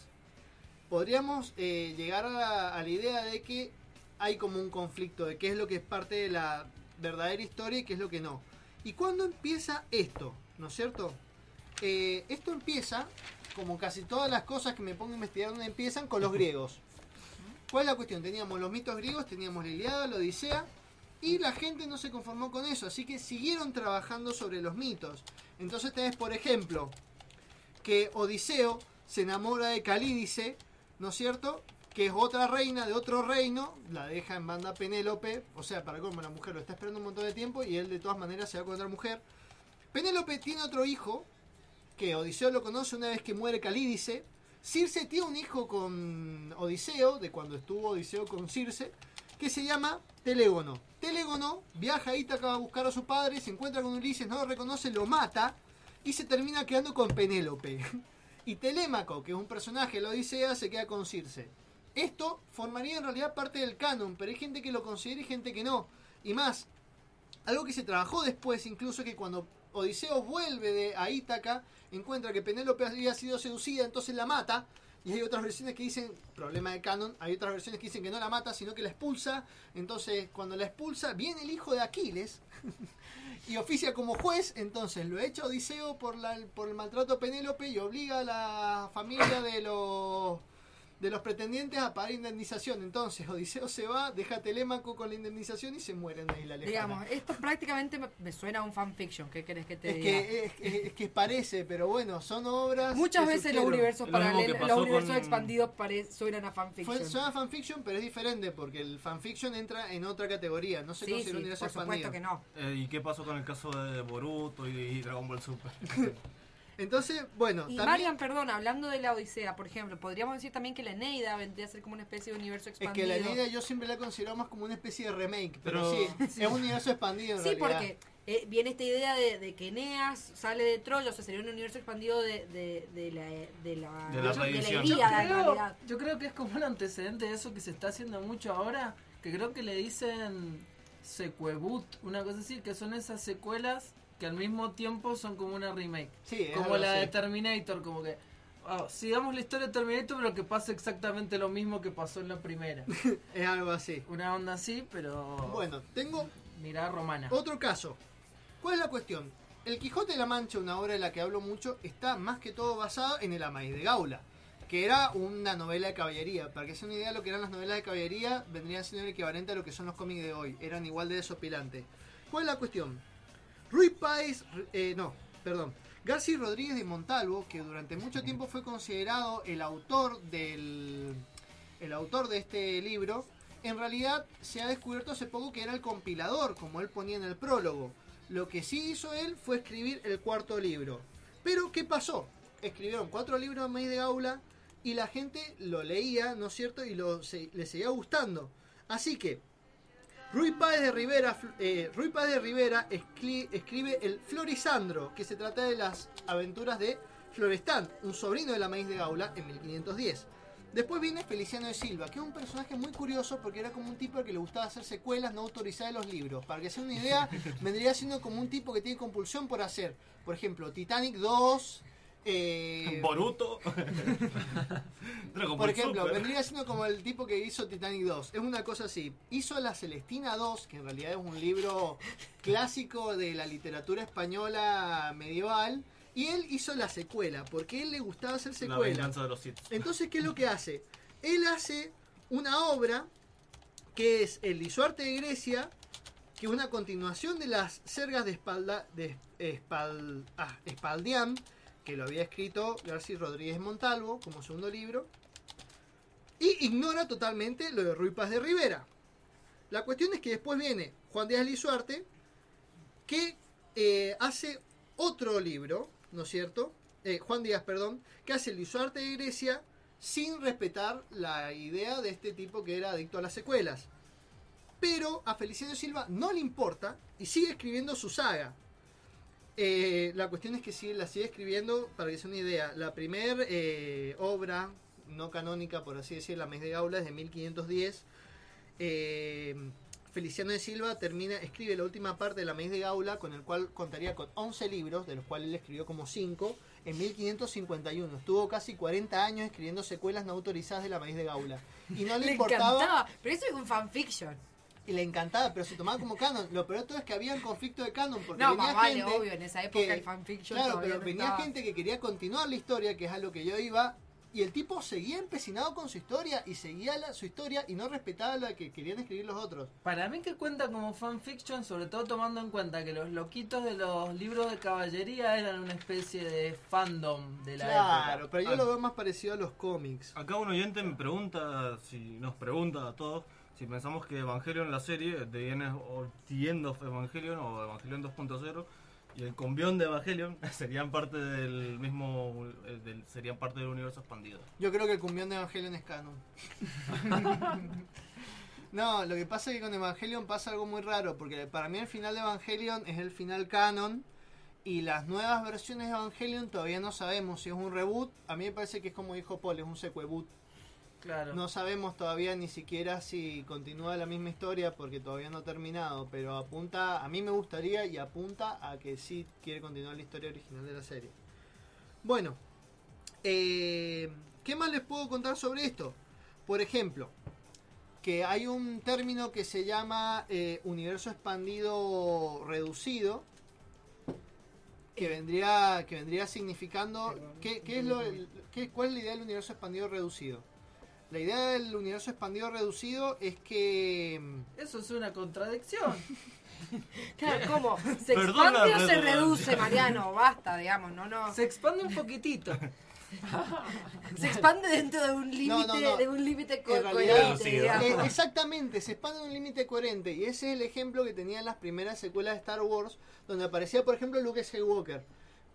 podríamos eh, llegar a la, a la idea de que hay como un conflicto de qué es lo que es parte de la verdadera historia y qué es lo que no. ¿Y cuándo empieza esto? ¿No es cierto? Eh, esto empieza, como casi todas las cosas que me pongo a investigar, donde empiezan con los griegos. ¿Cuál es la cuestión? Teníamos los mitos griegos, teníamos la Iliada, la Odisea, y la gente no se conformó con eso, así que siguieron trabajando sobre los mitos. Entonces tenés, por ejemplo, que Odiseo se enamora de Calídice, ¿no es cierto? Que es otra reina de otro reino, la deja en banda Penélope, o sea, para cómo la mujer lo está esperando un montón de tiempo y él de todas maneras se va con otra mujer. Penélope tiene otro hijo, que Odiseo lo conoce una vez que muere Calídice. Circe tiene un hijo con Odiseo, de cuando estuvo Odiseo con Circe, que se llama Telégono. Telégono viaja a Ítaca a buscar a su padre, se encuentra con Ulises, no lo reconoce, lo mata y se termina quedando con Penélope. Y Telémaco, que es un personaje de la Odisea, se queda con Circe. Esto formaría en realidad parte del canon, pero hay gente que lo considera y gente que no. Y más, algo que se trabajó después, incluso que cuando Odiseo vuelve de, a Ítaca, encuentra que Penélope había sido seducida, entonces la mata. Y hay otras versiones que dicen, problema de canon, hay otras versiones que dicen que no la mata, sino que la expulsa. Entonces, cuando la expulsa, viene el hijo de Aquiles y oficia como juez. Entonces, lo echa Odiseo por, la, por el maltrato a Penélope y obliga a la familia de los de los pretendientes a pagar indemnización. Entonces, Odiseo se va, deja a Telémaco con la indemnización y se muere en la isla lejana. Digamos, esto prácticamente me, me suena a un fanfiction. ¿Qué querés que te Es diga? que, es, es- es que parece, pero bueno, son obras. Muchas veces los universos paralelos, los universos expandidos suenan a fanfiction. Fue, suena fanfiction, pero es diferente porque el fanfiction entra en otra categoría. No se Sí, considera sí, un universo por supuesto que no. Eh, ¿Y qué pasó con el caso de Boruto y, y Dragon Ball Super? Entonces, bueno, Y también- Marian, perdón, hablando de la Odisea, por ejemplo, podríamos decir también que la Eneida vendría a ser como una especie de universo Es expandido. que la Eneida yo siempre la he considerado más como una especie de remake, pero, Pero- sí, es un universo expandido en Sí, realidad. porque eh, viene esta idea de, de que Eneas sale de Troya, o sea, sería un universo expandido de, de, de la, de la, De la de reedición. Yo creo, realidad. yo creo que es como un antecedente de eso que se está haciendo mucho ahora, que creo que le dicen sequeboot, una cosa así, que son esas secuelas que al mismo tiempo son como una remake. Sí, como la de. Terminator, como que ah, sigamos la historia de Terminator, pero que pase exactamente lo mismo que pasó en la primera. es algo así. Una onda así, pero... Bueno, tengo Mirada romana. Otro caso. ¿Cuál es la cuestión? El Quijote de la Mancha, una obra de la que hablo mucho, está más que todo basado en el Amaís de Gaula, que era una novela de caballería. Para que se una idea de lo que eran las novelas de caballería, vendrían siendo el equivalente a lo que son los cómics de hoy. Eran igual de desopilantes. ¿Cuál es la cuestión? Ruy Páez, eh, no, perdón. García Rodríguez de Montalvo, que durante mucho tiempo fue considerado el autor del el autor de este libro, en realidad se ha descubierto hace poco que era el compilador, como él ponía en el prólogo. Lo que sí hizo él fue escribir el cuarto libro. Pero, ¿qué pasó? Escribieron cuatro libros Maíz de Gaula y la gente lo leía, ¿no es cierto? Y lo, se- le seguía gustando. Así que, Rui Páez de Rivera, eh, Páez de Rivera escri- escribe el Florisandro, que se trata de las aventuras de Florestán, un sobrino de la Maíz de Gaula, en 1510. Después viene Feliciano de Silva, que es un personaje muy curioso porque era como un tipo al que le gustaba hacer secuelas no autorizadas de los libros. Para que sea una idea, vendría siendo como un tipo que tiene compulsión por hacer, por ejemplo, Titanic 2. Eh, Boruto. Por ejemplo, Super. vendría siendo como el tipo que hizo Titanic 2. Es una cosa así. Hizo La Celestina 2, que en realidad es un libro clásico de la literatura española medieval. Y él hizo la secuela, porque a él le gustaba hacer La secuelas. venganza de los. Entonces, ¿qué es lo que hace? Él hace una obra que es el Lisuarte de Grecia, que es una continuación de las sergas de, espalda, de espal, ah, Espaldián, que lo había escrito García Rodríguez Montalvo como segundo libro, y ignora totalmente lo de Ruy Paz de Rivera. La cuestión es que después viene Juan Díaz Lisuarte, que eh, hace otro libro, ¿no es cierto? Eh, Juan Díaz, perdón, que hace el Lisuarte de Grecia sin respetar la idea de este tipo que era adicto a las secuelas. Pero a Feliciano Silva no le importa y sigue escribiendo su saga. Eh, la cuestión es que sigue, la sigue escribiendo, para que sea una idea, la primera obra no canónica, por así decir, La Mes de Gaula, es de 1510. Eh, Feliciano de Silva termina, escribe la última parte de La Maíz de Gaula, con el cual contaría con 11 libros, de los cuales él escribió como 5, en 1551. Estuvo casi 40 años escribiendo secuelas no autorizadas de La Maíz de Gaula. Y no le, Le importaba... encantaba, pero eso es un fanfiction. Y le encantaba, pero se tomaba como canon. Lo peor de todo es que había un conflicto de canon, porque No, venía más vale, gente obvio, en esa época que- el fanfiction Claro, pero no venía estaba. gente que quería continuar la historia, que es a lo que yo iba, y el tipo seguía empecinado con su historia, y seguía la- su historia, y no respetaba la que querían escribir los otros. Para mí que cuenta como fanfiction, sobre todo tomando en cuenta que los loquitos de los libros de caballería eran una especie de fandom de la Claro, época. pero yo lo veo más parecido a los cómics. Acá un oyente me pregunta, si nos pregunta a todos, si pensamos que Evangelion, la serie, The End of Evangelion o Evangelion 2.0 y el convión de Evangelion serían parte del mismo, eh, del- serían parte del universo expandido. Yo creo que el cumbión de Evangelion es canon. no, lo que pasa es que con Evangelion pasa algo muy raro, porque para mí el final de Evangelion es el final canon, y las nuevas versiones de Evangelion todavía no sabemos si es un reboot. A mí me parece que es como dijo Paul, es un sequeboot. Claro. No sabemos todavía ni siquiera si continúa la misma historia porque todavía no ha terminado, pero apunta, a mí me gustaría y apunta a que sí quiere continuar la historia original de la serie. Bueno, eh, ¿qué más les puedo contar sobre esto? Por ejemplo, que hay un término que se llama eh, universo expandido reducido, que vendría, que vendría significando, ¿qué, qué es lo, qué- ¿cuál es la idea del universo expandido reducido? La idea del universo expandido reducido es que... Eso es una contradicción. Claro, ¿cómo? ¿Se Perdón expande o se reduce, Mariano? Basta, digamos, no, no. Se expande un poquitito. Se expande dentro de un límite, No, no, no. de un límite co- coherente, eh, exactamente, se expande en un límite coherente. Y ese es el ejemplo que tenían las primeras secuelas de Star Wars, donde aparecía, por ejemplo, Luke Skywalker.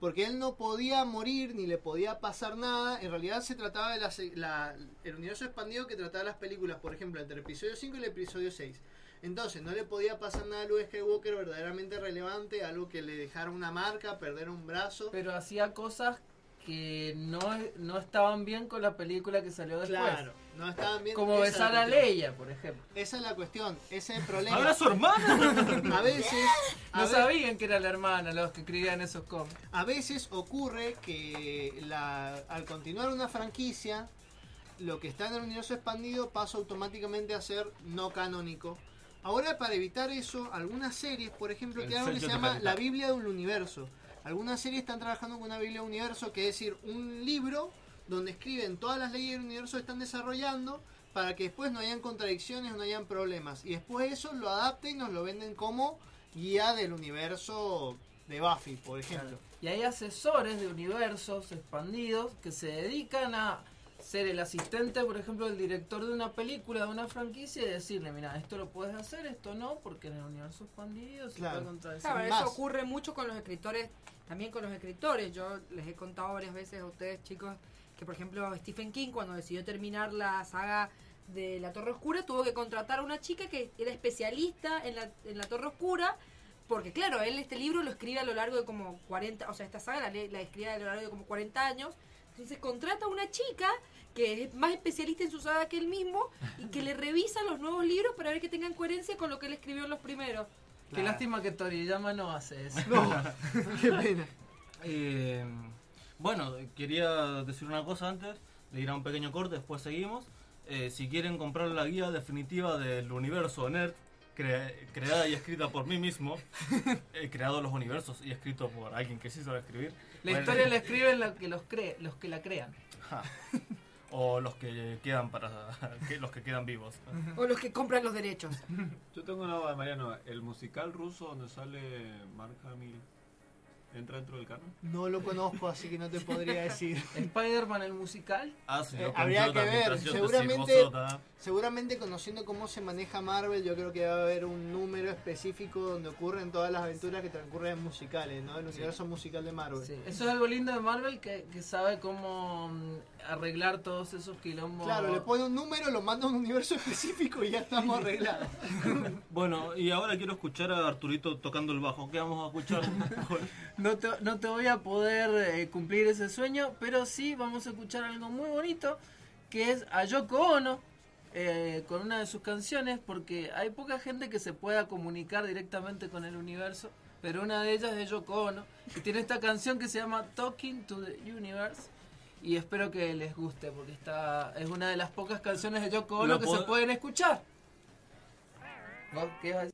Porque él no podía morir ni le podía pasar nada. En realidad se trataba de la, la- el universo expandido que trataba las películas, por ejemplo, entre el episodio 5 y el episodio 6. Entonces, no le podía pasar nada a Luke Skywalker verdaderamente relevante, algo que le dejara una marca, perder un brazo. Pero hacía cosas que no, no estaban bien con la película que salió después. Claro, no estaban bien. Como esa es la besar a. Leia, por ejemplo. Esa es la cuestión, ese es el problema. ¡Ahora su hermana! A veces. a No ve- sabían que era la hermana los que escribían esos cómics. A veces ocurre que la, al continuar una franquicia, lo que está en el universo expandido pasa automáticamente a ser no canónico. Ahora, para evitar eso, algunas series, por ejemplo, El algo que se llama la Biblia del Universo. Algunas series están trabajando con una Biblia Universo, que es decir, un libro donde escriben todas las leyes del universo están desarrollando para que después no hayan contradicciones, no hayan problemas. Y después eso lo adapten y nos lo venden como guía del universo de Buffy, por ejemplo. Y hay asesores de universos expandidos que se dedican a ser el asistente, por ejemplo, del director de una película, de una franquicia y decirle, mira, esto lo puedes hacer, esto no, porque en el universo expandido se Claro. puede contradecir. Claro, eso ocurre mucho con los escritores, también con los escritores. Yo les he contado varias veces a ustedes, chicos, que por ejemplo Stephen King cuando decidió terminar la saga de La Torre Oscura tuvo que contratar a una chica que era especialista en la, en la Torre Oscura. Porque claro, él este libro lo escribe a lo largo de como 40, o sea, esta saga la, la escribe a lo largo de como 40 años. Entonces contrata a una chica que es más especialista en su saga que él mismo y que le revisa los nuevos libros para ver que tengan coherencia con lo que él escribió en los primeros. Qué lástima que Toriyama no hace eso. Qué pena. Eh, bueno, quería decir una cosa antes de ir a un pequeño corte, después seguimos. Eh, si quieren comprar la guía definitiva del universo Nerd, cre- creada y escrita por mí mismo, he creado los universos y escrito por alguien que sí sabe escribir. La Bueno, historia la escriben los que, los, cree, los que la crean. ja. o los que quedan para que, los que quedan vivos. O los que compran los derechos. Yo tengo una duda, Mariano. ¿El musical ruso donde sale Mark Hamill entra dentro del canon? No lo conozco, así que no te podría decir. Spider-Man el musical. Ah, sí, Eh, habría que ver, seguramente, seguramente conociendo cómo se maneja Marvel, yo creo que va a haber un número específico donde ocurren todas las aventuras que transcurren en musicales, ¿no? El universo musical de Marvel. Sí, Eso es algo lindo de Marvel que, que sabe cómo mm, arreglar todos esos quilombos. Claro, le pone un número, lo manda a un universo específico y ya estamos arreglados. Bueno, y ahora quiero escuchar a Arturito tocando el bajo. ¿Qué vamos a escuchar? No te, no te voy a poder eh, cumplir ese sueño, pero sí vamos a escuchar algo muy bonito, que es a Yoko Ono eh, con una de sus canciones porque hay poca gente que se pueda comunicar directamente con el universo, pero una de ellas es Yoko Ono y tiene esta canción que se llama Talking to the Universe y espero que les guste porque está es una de las pocas canciones de Yoko Ono que se pueden escuchar. ¿Vos qué a decir?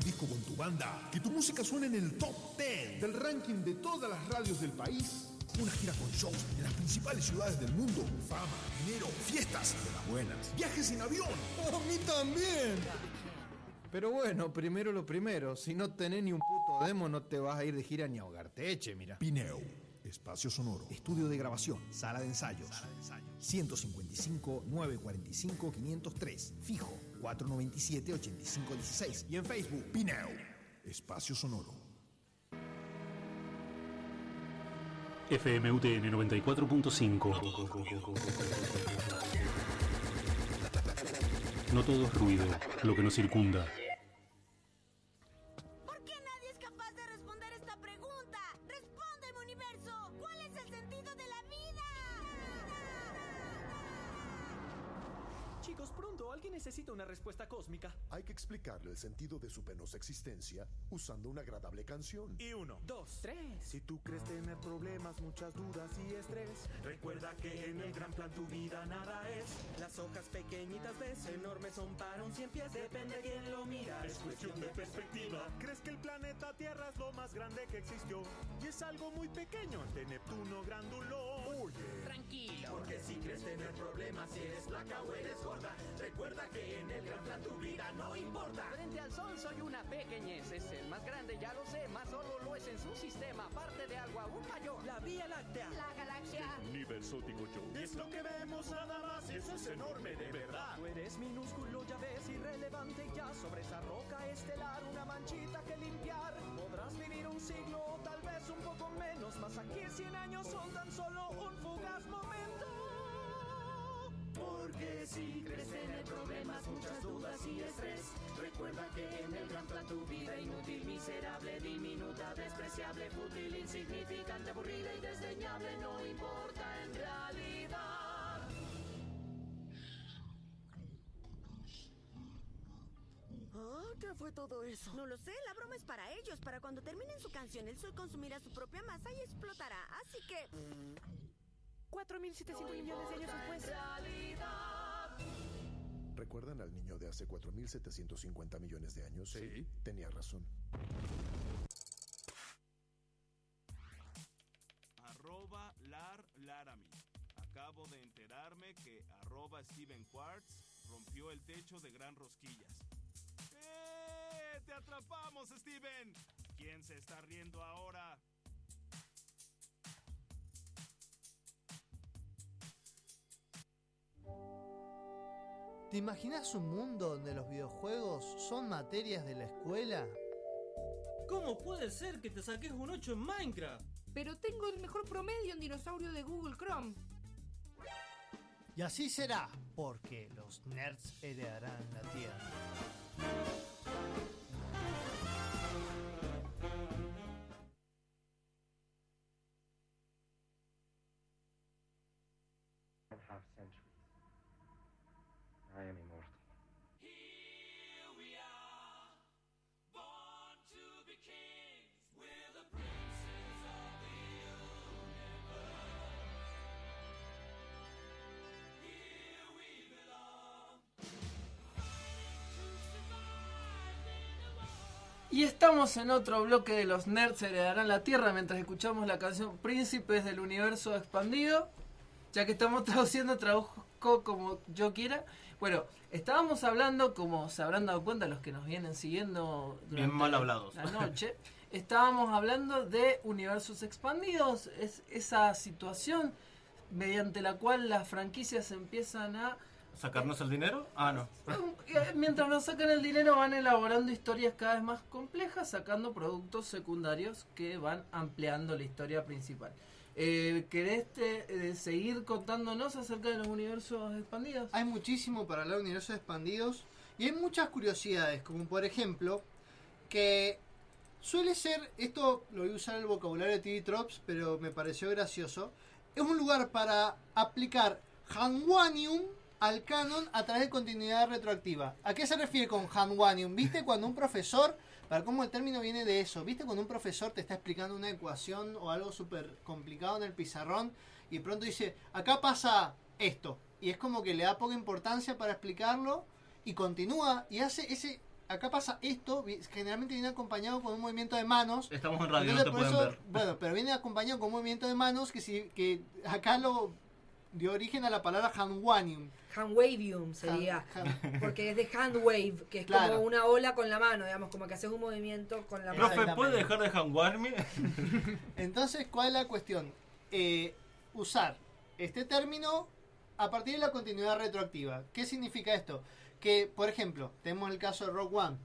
Un disco con tu banda? Que tu música suene en el top 10 del ranking de todas las radios del país. Una gira con shows en las principales ciudades del mundo. Fama, dinero, fiestas de las buenas. Viajes en avión. A mí también. Pero bueno, primero lo primero. Si no tenés ni un puto demo, no te vas a ir de gira ni a ahogarte. Eche, mira. Pineo. Espacio sonoro. Estudio de grabación, sala de ensayos. 155 945 503. Fijo 497 8516. Y en Facebook, Pineo. Espacio sonoro. FMUTN 94.5. No todo es ruido, lo que nos circunda. ¿Por qué nadie es capaz de responder esta pregunta? ¡Respóndeme, universo! ¿Cuál es el sentido de la vida? Chicos, pronto, alguien necesita una respuesta cósmica. Hay que explicarle el sentido de su penosa existencia usando una agradable canción. Y uno, dos, tres. Si tú crees tener problemas, muchas dudas y estrés, recuerda que en el gran plan tu vida nada es. Las hojas pequeñitas ves, enormes son para un cien pies, depende de quién lo mira. Es cuestión de perspectiva. ¿Crees que el planeta Tierra es lo más grande que existió? Y es algo muy pequeño ante Neptuno grandulón. Oye, Tranquilo. porque si crees tener problemas, si eres flaca o eres gorda, recuerda que en el gran plan tu vida no importa. Frente al sol soy una pequeñez, es el más grande, ya lo sé, más solo lo es en su sistema, parte de algo aún mayor. La Vía Láctea. La galaxia. Universo digo yo. Es lo que vemos nada más, eso es enorme de verdad. Tú eres minúsculo, ya ves, irrelevante ya sobre esa roca estelar, una manchita que limpiar. Podrás vivir un siglo o tal vez un poco menos, más aquí 100 años son tan solo un fugaz momento. Porque si crees tener problemas, muchas dudas y estrés, recuerda que en el gran plan tu vida inútil, miserable, diminuta, despreciable, fútil, insignificante, aburrida y desdeñable no importa en realidad. Oh, ¿Qué fue todo eso? No lo sé, la broma es para ellos. Para cuando terminen su canción, el sol consumirá su propia masa y explotará. Así que... 4.700 millones de años después. ¿Recuerdan al niño de hace 4.750 millones de años? Sí. Tenía razón. Arroba Lar Laramie. Acabo de enterarme que arroba Steven Quartz rompió el techo de Gran Rosquillas. ¡Eh! ¡Te atrapamos, Steven! ¿Quién se está riendo ahora? ¿Te imaginas un mundo donde los videojuegos son materias de la escuela? ¿Cómo puede ser que te saques un 8 en Minecraft? Pero tengo el mejor promedio en dinosaurio de Google Chrome. Y así será, porque los nerds heredarán la tierra. Y estamos en otro bloque de los nerds heredarán la tierra mientras escuchamos la canción Príncipes del Universo Expandido. Ya que estamos traduciendo, traduzco como yo quiera. Bueno, estábamos hablando, como se habrán dado cuenta los que nos vienen siguiendo Bien mal hablados. la noche, estábamos hablando de universos expandidos, es esa situación mediante la cual las franquicias empiezan a ¿Sacarnos el dinero? Ah, no. eh, Mientras nos sacan el dinero van elaborando historias cada vez más complejas, sacando productos secundarios que van ampliando la historia principal. Eh, ¿Querés te- eh, seguir contándonos acerca de los universos expandidos? Hay muchísimo para hablar de universos expandidos y hay muchas curiosidades, como por ejemplo que suele ser, esto lo voy a usar en el vocabulario de TV Tropes, pero me pareció gracioso, es un lugar para aplicar Hanwanium al canon a través de continuidad retroactiva. ¿A qué se refiere con Hanwanium? ¿Viste cuando un profesor, para cómo el término viene de eso, ¿viste cuando un profesor te está explicando una ecuación o algo súper complicado en el pizarrón y de pronto dice, acá pasa esto? Y es como que le da poca importancia para explicarlo y continúa y hace ese... Acá pasa esto, generalmente viene acompañado con un movimiento de manos. Estamos en radio, Entonces, no te pueden eso- ver. Bueno, pero viene acompañado con un movimiento de manos que, si, que acá lo dio origen a la palabra handwanium. Handwavium sería. Porque es de handwave, que es Claro. como una ola con la mano, digamos, como que haces un movimiento con la mano. Profe, ¿puede dejar de janguarme? Entonces, ¿cuál es la cuestión? Eh, usar este término a partir de la continuidad retroactiva. ¿Qué significa esto? Que, por ejemplo, tenemos el caso de Rock One.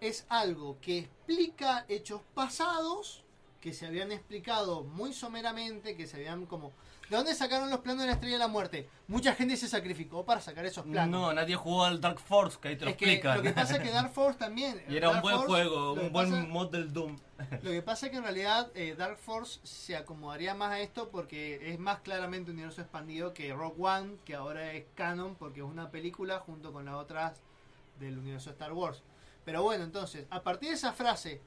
Es algo que explica hechos pasados que se habían explicado muy someramente, que se habían como... ¿De dónde sacaron los planos de la Estrella de la Muerte? Mucha gente se sacrificó para sacar esos planos. No, nadie jugó al Dark Force, que ahí te lo Es que lo que pasa es que Dark Force también... y era un Dark buen Force, juego, un buen pasa- mod del Doom. Lo que pasa es que en realidad eh, Dark Force se acomodaría más a esto porque es más claramente un universo expandido que Rock One, que ahora es canon porque es una película junto con las otras del universo Star Wars. Pero bueno, entonces, a partir de esa frase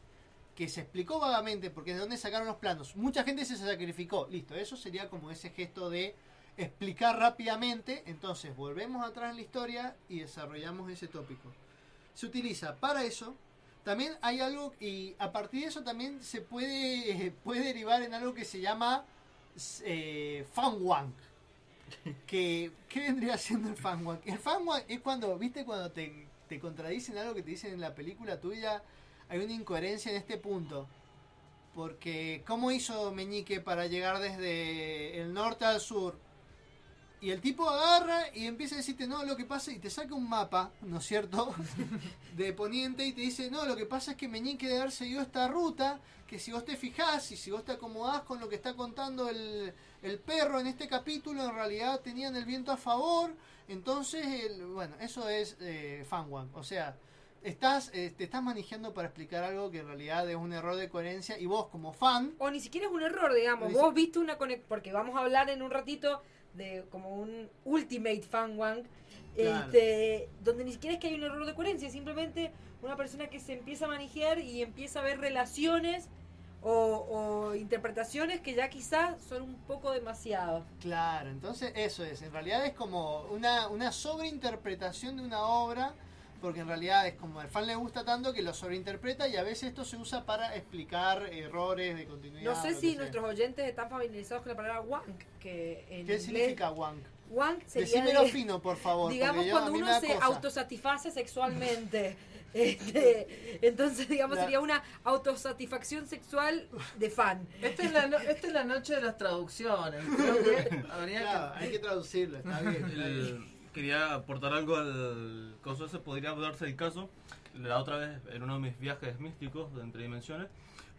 que se explicó vagamente porque de dónde sacaron los planos, mucha gente se sacrificó. Listo, eso sería como ese gesto de explicar rápidamente. Entonces, volvemos atrás en la historia y desarrollamos ese tópico. Se utiliza para eso. También hay algo, y a partir de eso también se puede, puede derivar en algo que se llama eh, fanwank. Que, ¿Qué vendría siendo el fanwank? El fanwank es cuando, ¿viste? Cuando te, te contradicen algo que te dicen en la película tuya, hay una incoherencia en este punto. Porque, ¿cómo hizo Meñique para llegar desde el norte al sur? Y el tipo agarra y empieza a decirte, no, lo que pasa, y te saca un mapa, ¿no es cierto? de poniente y te dice, no, lo que pasa es que Meñique debe haber seguido esta ruta, que si vos te fijás y si vos te acomodás con lo que está contando el, el perro en este capítulo, en realidad tenían el viento a favor, entonces, el- bueno, eso es eh, fanwang, o sea, estás, eh, te estás manejando para explicar algo que en realidad es un error de coherencia y vos como fan... O ni siquiera es un error, digamos. Dice- Vos viste una conexión, porque vamos a hablar en un ratito de como un ultimate fan wank, Claro. este, donde ni siquiera es que hay un error de coherencia, simplemente una persona que se empieza a manejar y empieza a ver relaciones o, o interpretaciones que ya quizás son un poco demasiado. Claro, entonces eso es, en realidad es como una, una sobreinterpretación de una obra, porque en realidad es como al fan le gusta tanto que lo sobreinterpreta y a veces esto se usa para explicar errores de continuidad. No sé lo si nuestros oyentes están familiarizados con la palabra wank, que en ¿Qué inglés- significa wank? Wank sería Decímelo de- fino, por favor. digamos cuando uno se cosa. autosatisface sexualmente. Este, entonces, digamos, La- sería una autosatisfacción sexual de fan. Esta es la, no- esta es la noche de las traducciones. Creo que habría Claro, que... hay que traducirlo, está bien. está bien. Quería aportar algo al coso ese, podría darse el caso. La otra vez, en uno de mis viajes místicos de entre dimensiones,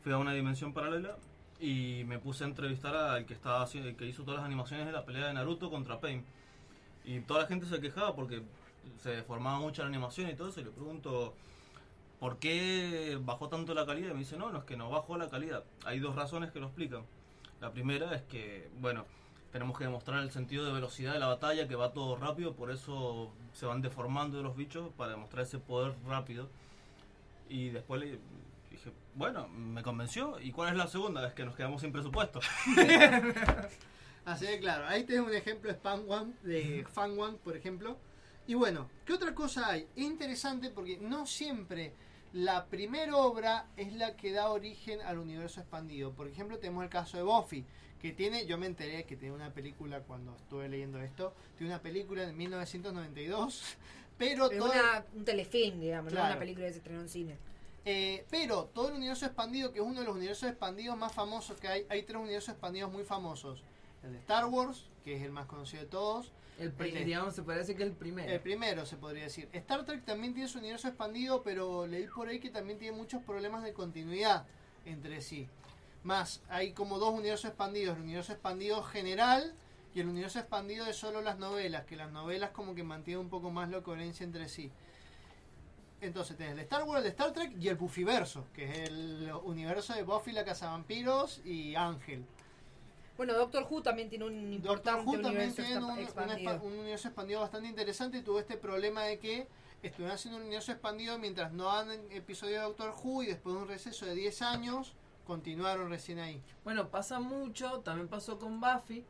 fui a una dimensión paralela y me puse a entrevistar al que estaba el que hizo todas las animaciones de la pelea de Naruto contra Pain. Y toda la gente se quejaba porque se deformaba mucho la animación y todo eso. Y le pregunto, ¿por qué bajó tanto la calidad? Y me dice, no, no es que no bajó la calidad. Hay dos razones que lo explican. La primera es que, bueno, tenemos que demostrar el sentido de velocidad de la batalla, que va todo rápido, por eso se van deformando los bichos para demostrar ese poder rápido. Y después le dije, bueno, me convenció. ¿Y cuál es la segunda? Es que nos quedamos sin presupuesto. Así de claro, ahí tenés un ejemplo de Fan One, de Fan One, por ejemplo. Y bueno, ¿qué otra cosa hay? Es interesante porque no siempre la primera obra es la que da origen al universo expandido. Por ejemplo, tenemos el caso de Buffy, que tiene, yo me enteré que tiene una película cuando estuve leyendo esto, tiene una película en 1992, pero Es toda- una- un telefilm, digamos, no Claro. una película que se estrenó en cine. eh, pero todo el universo expandido, que es uno de los universos expandidos más famosos que hay, hay tres universos expandidos muy famosos. El de Star Wars, que es el más conocido de todos. El, de- digamos, se parece que el primero. el primero se podría decir. Star Trek también tiene su universo expandido, pero leí por ahí que también tiene muchos problemas de continuidad entre sí. Más, hay como dos universos expandidos. El universo expandido general y el universo expandido de solo las novelas, que las novelas como que mantienen un poco más la coherencia entre sí. Entonces tenés el Star Wars, el Star Trek y el Buffyverso, que es el universo de Buffy la Cazavampiros y Ángel. Bueno, Doctor Who también tiene un importante Who también tiene un, universo expandido bastante interesante y tuvo este problema de que estuvieron haciendo un universo expandido mientras no han episodio de Doctor Who y después de un receso de 10 años continuaron recién ahí. Bueno, pasa mucho, también pasó con Buffy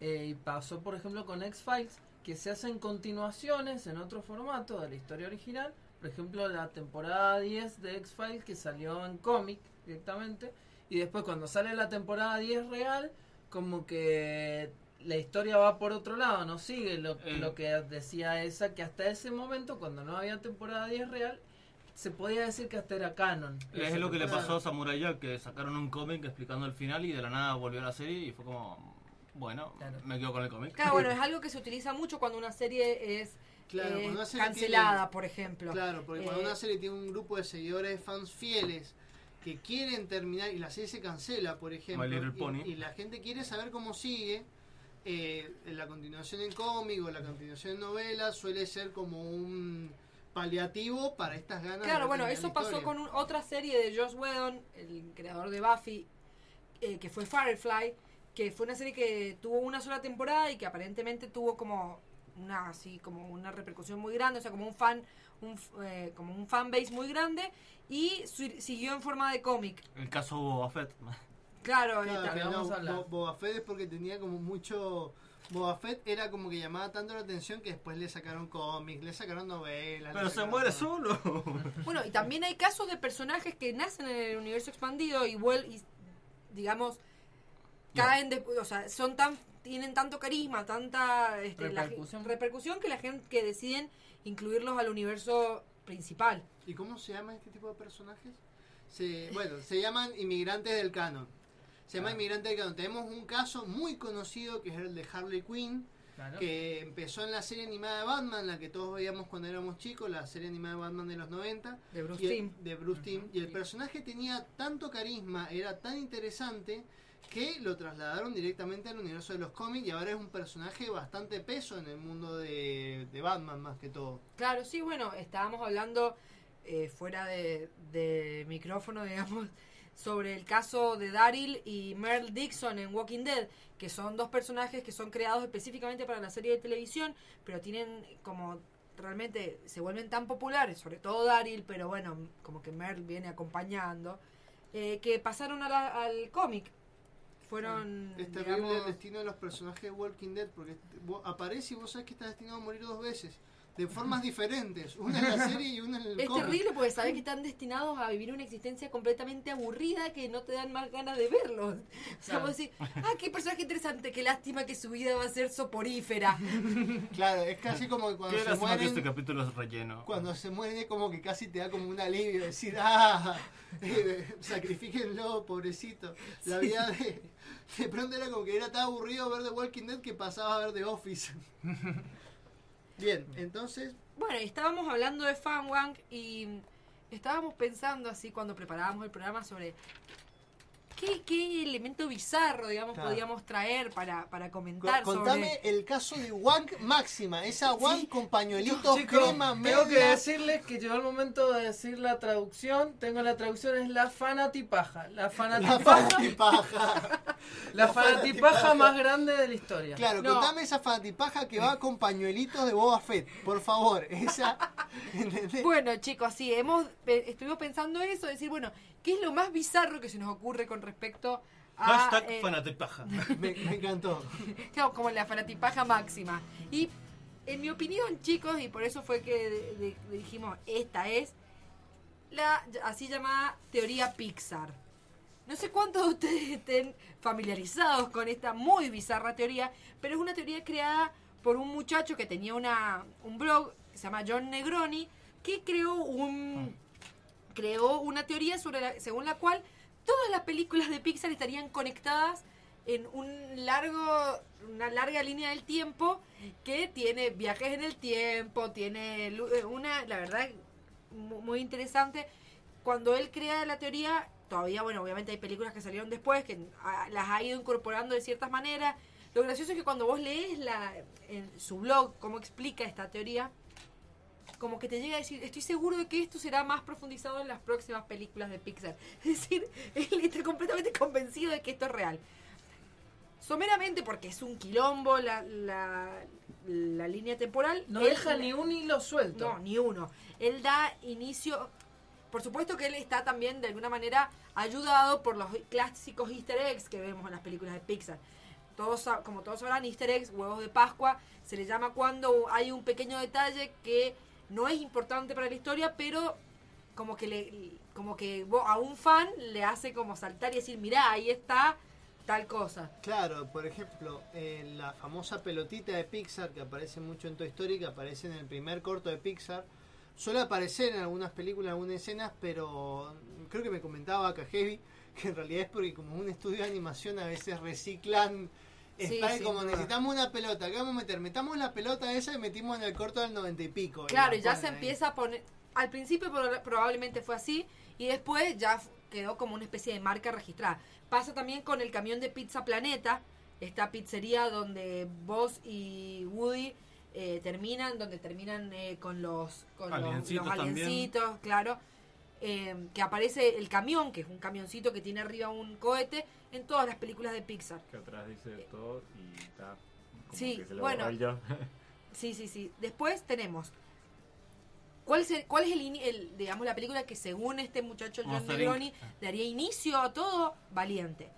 eh, y pasó por ejemplo con X-Files, que se hacen continuaciones en otro formato de la historia original. Por ejemplo, la temporada 10 de X-Files que salió en cómic directamente. Y después cuando sale la temporada 10 real, como que la historia va por otro lado, no sigue lo, Eh. lo que decía esa, que hasta ese momento, cuando no había temporada 10 real, se podía decir que hasta era canon. Es lo que le pasó a Samurai Jack, que sacaron un cómic explicando el final y de la nada volvió a la serie y fue como, bueno, me quedo con el cómic. Claro, bueno, es algo que se utiliza mucho cuando una serie es Claro, eh, cuando una serie cancelada, tiene- por ejemplo. Claro, porque cuando Eh, una serie tiene un grupo de seguidores, fans fieles, que quieren terminar y la serie se cancela, por ejemplo, Pony. Y, la gente quiere saber cómo sigue, eh, la continuación en cómic o la continuación en novela suele ser como un paliativo para estas ganas de Claro, bueno, eso la pasó con un- otra serie de Joss Whedon, el creador de Buffy, eh, que fue Firefly, que fue una serie que tuvo una sola temporada y que aparentemente tuvo como una así como una repercusión muy grande, o sea, como un fan un, f- eh, como un fan base muy grande y su- siguió en forma de cómic. El caso Boba Fett. Claro, Claro, no, a hablar. Bo- Boba Fett es porque tenía como mucho. Boba Fett era como que llamaba tanto la atención que después le sacaron cómics, le sacaron novelas. Pero se sacaron muere todo. solo. Bueno, y también hay casos de personajes que nacen en el universo expandido y, vuel y digamos, caen de, o sea, son tan tienen tanto carisma, tanta este, la Repercusión. repercusión que la gente que deciden incluirlos al universo principal. ¿Y cómo se llama este tipo de personajes? Se, bueno, se llaman inmigrantes del canon. Se llama Ah. inmigrantes del canon. Tenemos un caso muy conocido que es el de Harley Quinn, Claro. que empezó en la serie animada de Batman, la que todos veíamos cuando éramos chicos, la serie animada de Batman de los 90. De Bruce Timm. De Bruce Timm. Y el personaje tenía tanto carisma, era tan interesante, que lo trasladaron directamente al universo de los cómics y ahora es un personaje bastante peso en el mundo de, de Batman más que todo. Claro, sí, bueno, estábamos hablando eh, fuera de, de micrófono, digamos, sobre el caso de Daryl y Merle Dixon en Walking Dead, que son dos personajes que son creados específicamente para la serie de televisión, pero tienen como realmente se vuelven tan populares, sobre todo Daryl, pero bueno, como que Merle viene acompañando, eh, que pasaron a la- al cómic. Fueron, Es terrible digamos, el destino de los personajes de Walking Dead porque vos- aparece y vos sabés que está destinado a morir dos veces. De formas diferentes. Una en la serie y una en el Es cómic. terrible porque sabes que están destinados a vivir una existencia completamente aburrida que no te dan más ganas de verlos. O sea, vos decís, ah, qué personaje interesante, qué lástima que su vida va a ser soporífera. Claro, es casi como que cuando Qué se lástima que mueren. este capítulo es relleno. Cuando se mueren es como que casi te da como un alivio decir, ah, eh, sacrifíquenlo, pobrecito. La vida de, de pronto era como que era tan aburrido ver The Walking Dead que pasaba a ver The Office. Bien, entonces, Bueno, estábamos hablando de Fanwang y estábamos pensando así cuando preparábamos el programa sobre qué, qué elemento bizarro, digamos, Claro. podíamos traer para, para co- comentar contame sobre... el caso de Wank Máxima, esa Wank con pañuelitos Chicos, crema tengo que decirles que llegó el momento de decir la traducción. Tengo la traducción, es la fanatipaja. La La fanatipaja. La fanatipaja más grande de la historia. Claro, No. contame esa fanatipaja que va con pañuelitos de Boba Fett, por favor. Esa. Bueno, chicos, sí, hemos, pe- estuvimos pensando eso, decir, bueno, ¿qué es lo más bizarro que se nos ocurre con respecto a... Hashtag eh, fanatipaja. Me, me encantó. Claro, como la fanatipaja máxima. Y en mi opinión, chicos, y por eso fue que de- de- dijimos, esta es la así llamada teoría Pixar. No sé cuántos de ustedes estén familiarizados con esta muy bizarra teoría, pero es una teoría creada por un muchacho que tenía una, un blog que se llama John Negroni, que creó un creó una teoría sobre según la cual todas las películas de Pixar estarían conectadas en un largo una larga línea del tiempo que tiene viajes en el tiempo, tiene eh, una la verdad mu- muy interesante. Cuando él crea la teoría todavía bueno obviamente hay películas que salieron después que ah, las ha ido incorporando de ciertas maneras. Lo gracioso es que cuando vos lees la, su blog cómo explica esta teoría como que te llega a decir, estoy seguro de que esto será más profundizado en las próximas películas de Pixar. Es decir, él está completamente convencido de que esto es real. Someramente porque es un quilombo la, la, la línea temporal. No él- deja ni un hilo suelto. No, ni uno. Él da inicio... Por supuesto que él está también de alguna manera ayudado por los clásicos easter eggs que vemos en las películas de Pixar. Todos, como todos sabrán, easter eggs, huevos de Pascua, se le llama cuando hay un pequeño detalle que no es importante para la historia, pero como que le como que a un fan le hace como saltar y decir, mirá, ahí está tal cosa. Claro, por ejemplo, eh, la famosa pelotita de Pixar que aparece mucho en Toy Story, que aparece en el primer corto de Pixar, suele aparecer en algunas películas, en algunas escenas, pero creo que me comentaba Heavy que en realidad es porque como un estudio de animación a veces reciclan Sí, está sin como duda. necesitamos una pelota, ¿qué vamos a meter? Metamos la pelota esa y metimos en el corto del noventa y pico. Claro, la y ya se ahí. empieza a poner. Al principio proba- probablemente fue así, y después ya quedó como una especie de marca registrada. Pasa también con el camión de Pizza Planeta, esta pizzería donde Buzz y Woody eh, terminan, donde terminan eh, con los, con los- los, Aliencitos también. aliencitos, claro. Eh, que aparece el camión, que es un camioncito que tiene arriba un cohete, en todas las películas de Pixar. Que atrás dice todo y está. como Sí, que se le bueno. Sí, sí, sí. Después tenemos. ¿Cuál es, el, cuál es el, ini- el, digamos, la película que según este muchacho John Negroni Inc. daría inicio a todo? Valiente.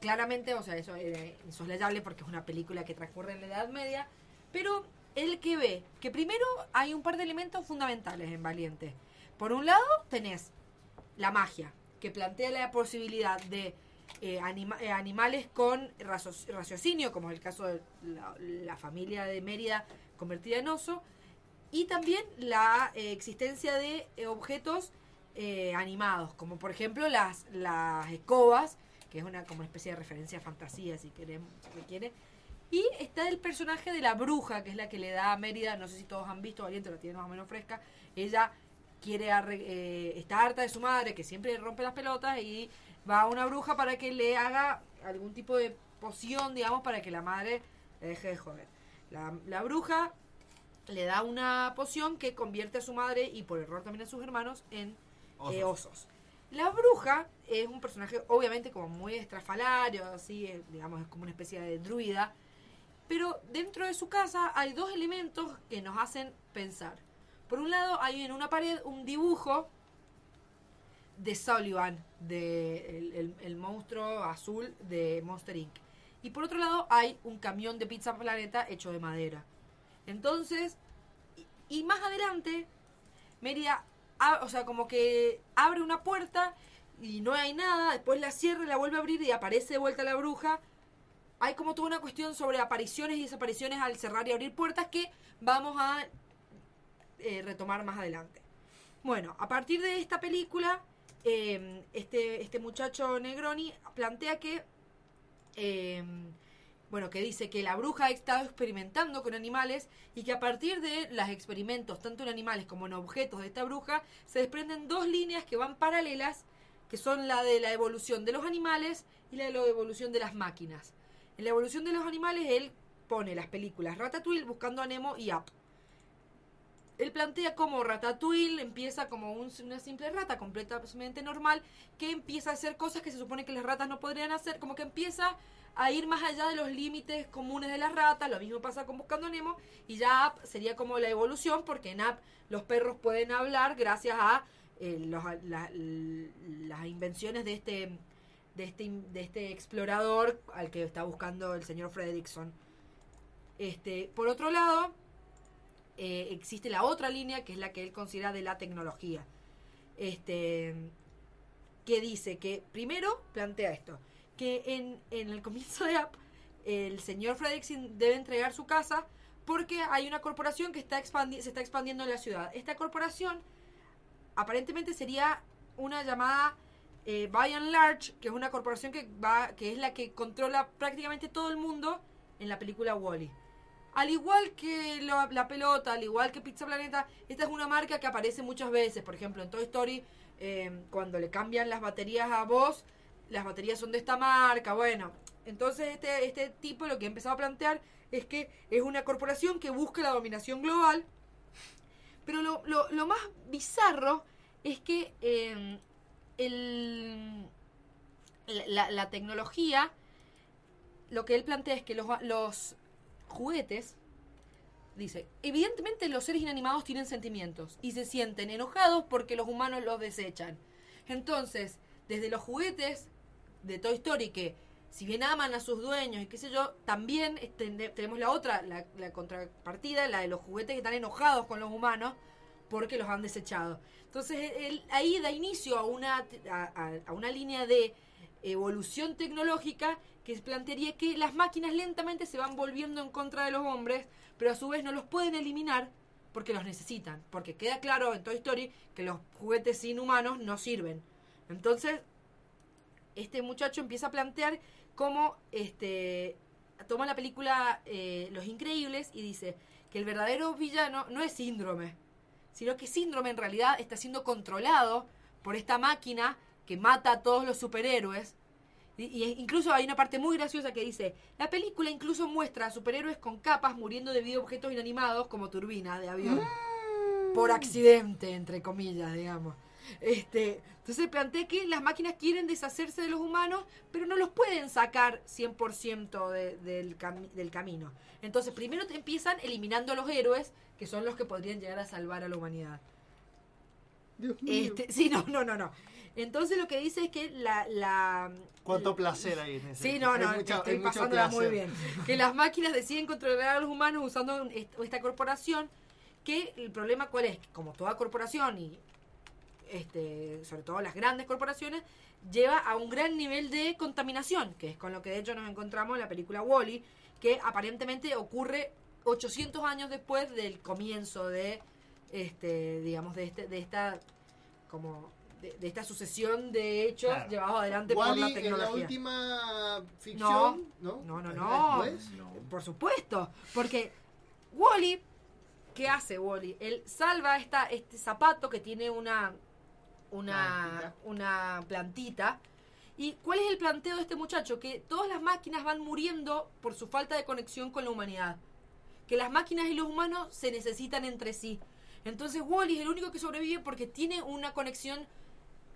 Claramente, o sea, eso es insoslayable porque es una película que transcurre en la Edad Media, pero el que ve que primero hay un par de elementos fundamentales en Valiente. Por un lado, tenés la magia, que plantea la posibilidad de eh, eh, animales con raciocinio, como es el caso de la, familia de Mérida convertida en oso, y también la eh, existencia de objetos animados, como por ejemplo las, las escobas, que es una como una especie de referencia a fantasía, si queremos, si quiere. Y está el personaje de la bruja, que es la que le da a Mérida, no sé si todos han visto, Valiente la tiene más o menos fresca, ella quiere arre- eh, está harta de su madre, que siempre rompe las pelotas, y va a una bruja para que le haga algún tipo de poción, digamos, para que la madre le deje de joder. La, la bruja le da una poción que convierte a su madre y por error también a sus hermanos en eh, Osos. osos. La bruja es un personaje obviamente como muy estrafalario, así, eh, digamos, es como una especie de druida. Pero dentro de su casa hay dos elementos que nos hacen pensar. Por un lado hay en una pared un dibujo de Sullivan, de el, monstruo azul de Monster Inc. Y por otro lado hay un camión de Pizza Planeta hecho de madera. Entonces, y, más adelante, Mérida, a- o sea, como que abre una puerta y no hay nada, después la cierra y la vuelve a abrir y aparece de vuelta la bruja. Hay como toda una cuestión sobre apariciones y desapariciones al cerrar y abrir puertas que vamos a eh, retomar más adelante. Bueno, a partir de esta película, eh, este, este muchacho Negroni plantea que, eh, bueno, que dice que la bruja ha estado experimentando con animales y que a partir de los experimentos, tanto en animales como en objetos de esta bruja, se desprenden dos líneas que van paralelas, que son la de la evolución de los animales y la de la evolución de las máquinas. En la evolución de los animales, él pone las películas Ratatouille, Buscando a Nemo y Up él plantea como Ratatouille empieza como un- una simple rata completamente normal que empieza a hacer cosas que se supone que las ratas no podrían hacer, como que empieza a ir más allá de los límites comunes de las ratas, lo mismo pasa con Buscando Nemo y ya App sería como la evolución porque en App los perros pueden hablar gracias a eh, las invenciones de este de este de este explorador al que está buscando el señor Fredrickson. Este, por otro lado, eh, existe la otra línea que es la que él considera de la tecnología. Este, que dice que primero plantea esto, que en, en el comienzo de App el señor Fredrickson debe entregar su casa porque hay una corporación que está expandi- se está expandiendo en la ciudad. Esta corporación aparentemente sería una llamada eh, By and Large, que es una corporación que va, que es la que controla prácticamente todo el mundo en la película Wally. Al igual que la pelota, al igual que Pizza Planeta, esta es una marca que aparece muchas veces. Por ejemplo, en Toy Story, eh, cuando le cambian las baterías a vos, las baterías son de esta marca. Bueno, entonces este, este tipo lo que ha empezado a plantear es que es una corporación que busca la dominación global. Pero lo, lo- más bizarro es que eh, el, la, tecnología, lo que él plantea es que los juguetes, dice, evidentemente los seres inanimados tienen sentimientos y se sienten enojados porque los humanos los desechan. Entonces, desde los juguetes de Toy Story que si bien aman a sus dueños y qué sé yo, también tenemos la otra, la, contrapartida, la de los juguetes que están enojados con los humanos porque los han desechado. Entonces, ahí da inicio a una, a una línea de evolución tecnológica que plantearía que las máquinas lentamente se van volviendo en contra de los hombres, pero a su vez no los pueden eliminar porque los necesitan. Porque queda claro en Toy Story que los juguetes sin humanos no sirven. Entonces, este muchacho empieza a plantear cómo este, toma la película eh, Los Increíbles y dice que el verdadero villano no es síndrome, sino que síndrome en realidad está siendo controlado por esta máquina que mata a todos los superhéroes. Y, y incluso hay una parte muy graciosa que dice, la película incluso muestra a superhéroes con capas muriendo debido a objetos inanimados como turbinas de avión. Por accidente, entre comillas, digamos. Este, entonces plantea que las máquinas quieren deshacerse de los humanos, pero no los pueden sacar 100% de- del, cami- del camino. Entonces primero te empiezan eliminando a los héroes, que son los que podrían llegar a salvar a la humanidad. Este, sí, no, no, no, no. Entonces lo que dice es que la... la Cuánto placer hay en ese. Sí, no, no, mucha- estoy pasándola muy bien. Que las máquinas deciden controlar a los humanos usando esta corporación, que el problema cuál es, que como toda corporación y este, sobre todo las grandes corporaciones, lleva a un gran nivel de contaminación, que es con lo que de hecho nos encontramos en la película Wally, que aparentemente ocurre 800 años después del comienzo de este digamos de este de esta como de, de esta sucesión de hechos Claro. llevados adelante por la en la tecnología. última ficción, ¿no? No, no, no. ¿Después? Por supuesto. Porque Wally, ¿qué hace Wally? Él salva esta, este zapato que tiene una, una, una plantita. ¿Y cuál es el planteo de este muchacho? Que todas las máquinas van muriendo por su falta de conexión con la humanidad. Que las máquinas y los humanos se necesitan entre sí. Entonces Wally es el único que sobrevive porque tiene una conexión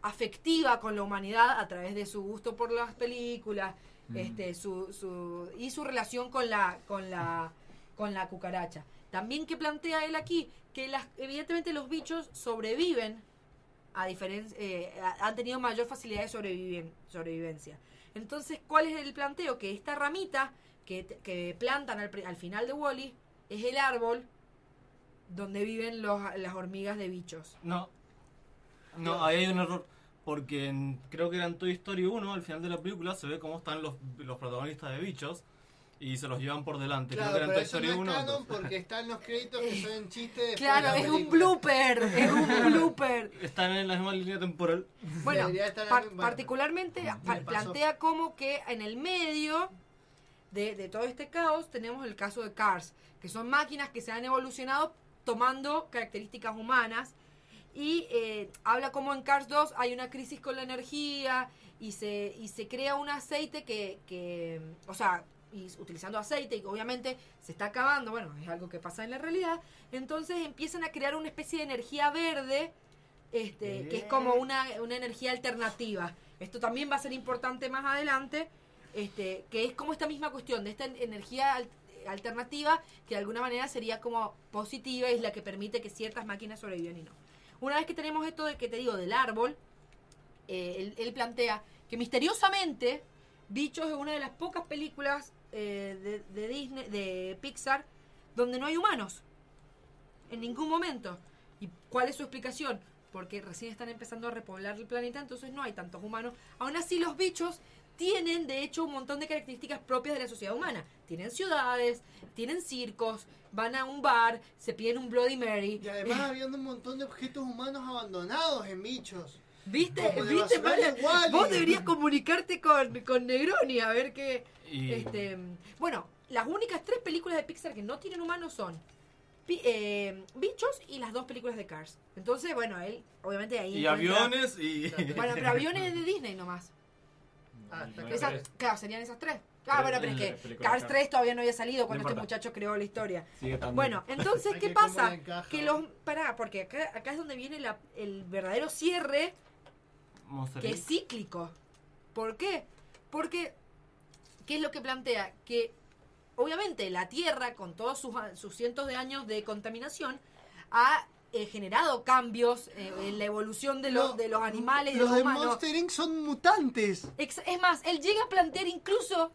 afectiva con la humanidad a través de su gusto por las películas este su, su y su relación con la con la con la cucaracha. También que plantea él aquí que las evidentemente los bichos sobreviven a diferencia han tenido mayor facilidad de sobreviven- sobrevivencia. Entonces cuál es el planteo que esta ramita que, que plantan al, al final de Wally es el árbol donde viven los, las hormigas de bichos. No. No, ahí hay un error. Porque en- creo que era en Toy Story 1, al final de la película, se ve cómo están los, los protagonistas de bichos y se los llevan por delante. Claro, creo que era en Toy no Story es 1. canon entonces- porque están los créditos que son chistes de Claro, es un blooper, es un blooper. Están en la misma línea temporal. Bueno, en particularmente pa- plantea como que en el medio de, de todo este caos tenemos el caso de Cars, que son máquinas que se han evolucionado tomando características humanas y eh, habla como en Cars 2 hay una crisis con la energía y se, y se crea un aceite que, que o sea, y utilizando aceite y obviamente se está acabando, bueno, es algo que pasa en la realidad, entonces empiezan a crear una especie de energía verde este, que es como una, una energía alternativa. Esto también va a ser importante más adelante, este, que es como esta misma cuestión de esta energía al- alternativa que de alguna manera sería como positiva y es la que permite que ciertas máquinas sobrevivan y no. Una vez que tenemos esto de que te digo del árbol, eh, él, plantea que misteriosamente Bichos es una de las pocas películas eh, de, de Disney, de Pixar, donde no hay humanos. En ningún momento. ¿Y cuál es su explicación? Porque recién están empezando a repoblar el planeta, entonces no hay tantos humanos. Aún así, los bichos tienen, de hecho, un montón de características propias de la sociedad humana. Tienen ciudades, tienen circos, van a un bar, se piden un Bloody Mary. Y además habiendo un montón de objetos humanos abandonados en bichos. ¿Viste? Como ¿Viste, Wall-E. Vos deberías comunicarte con, con Negroni a ver qué. Y- Este, bueno, las únicas tres películas de Pixar que no tienen humanos son eh, Bichos y las dos películas de Cars. Entonces, bueno, él, obviamente ahí. Y encuentra- aviones y... Bueno, pero aviones es de Disney nomás. Ah, claro, serían esas tres. Tres Ah, bueno, pero es que Cars Cars. 3 todavía no había salido cuando No este muchacho creó la historia. Bueno, entonces, ¿qué pasa? Que los. Pará, porque acá, acá es donde viene la- el verdadero cierre Monster que es cíclico. ¿Por qué? Porque, ¿qué es lo que plantea? Que obviamente la Tierra, con todos sus, sus cientos de años de contaminación, ha eh, generado cambios eh, en la evolución de los, No, de los animales de Los los de humanos. Monster Inc. son mutantes. Ex- Es más, él llega a plantear incluso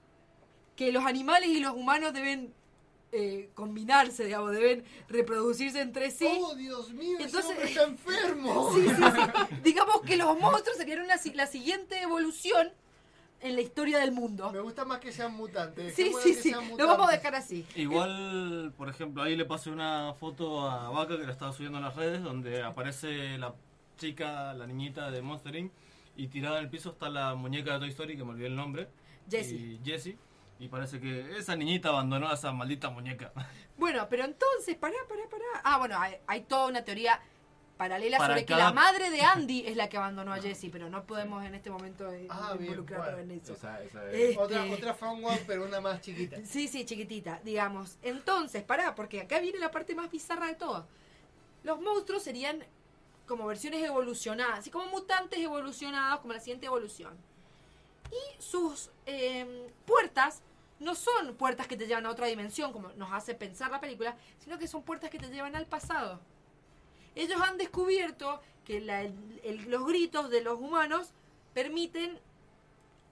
que los animales y los humanos deben eh, combinarse, digamos, deben reproducirse entre sí. ¡Oh, Dios mío! ese Entonces- hombre está enfermo! Sí, sí, sí. Digamos que los monstruos serían una la siguiente evolución en la historia del mundo. Me gusta más que sean mutantes. Sí, sí, que sí. sean Lo vamos a dejar así. Igual, por ejemplo, ahí le pasé una foto a Vaca que la estaba subiendo en las redes, donde aparece la chica, la niñita de Monster Inc. Y tirada en el piso está la muñeca de Toy Story, que me olvidé el nombre. Jessie. Y Jessie. Y parece que esa niñita abandonó a esa maldita muñeca. Bueno, pero entonces, pará, pará, pará. Ah, bueno, hay, hay toda una teoría paralela Para sobre que la madre de Andy es la que abandonó a Jesse, pero no podemos en este momento eh, Ah, bien, involucrarlo bueno. en eso. Esa- esa es- Este, Otra, otra fan one, pero una más chiquita. Sí, sí, chiquitita, digamos. Entonces, pará, porque acá viene la parte más bizarra de todo. Los monstruos serían como versiones evolucionadas, así como mutantes evolucionados, como la siguiente evolución. Y sus eh, puertas no son puertas que te llevan a otra dimensión, como nos hace pensar la película, sino que son puertas que te llevan al pasado. Ellos han descubierto que la- el- los gritos de los humanos permiten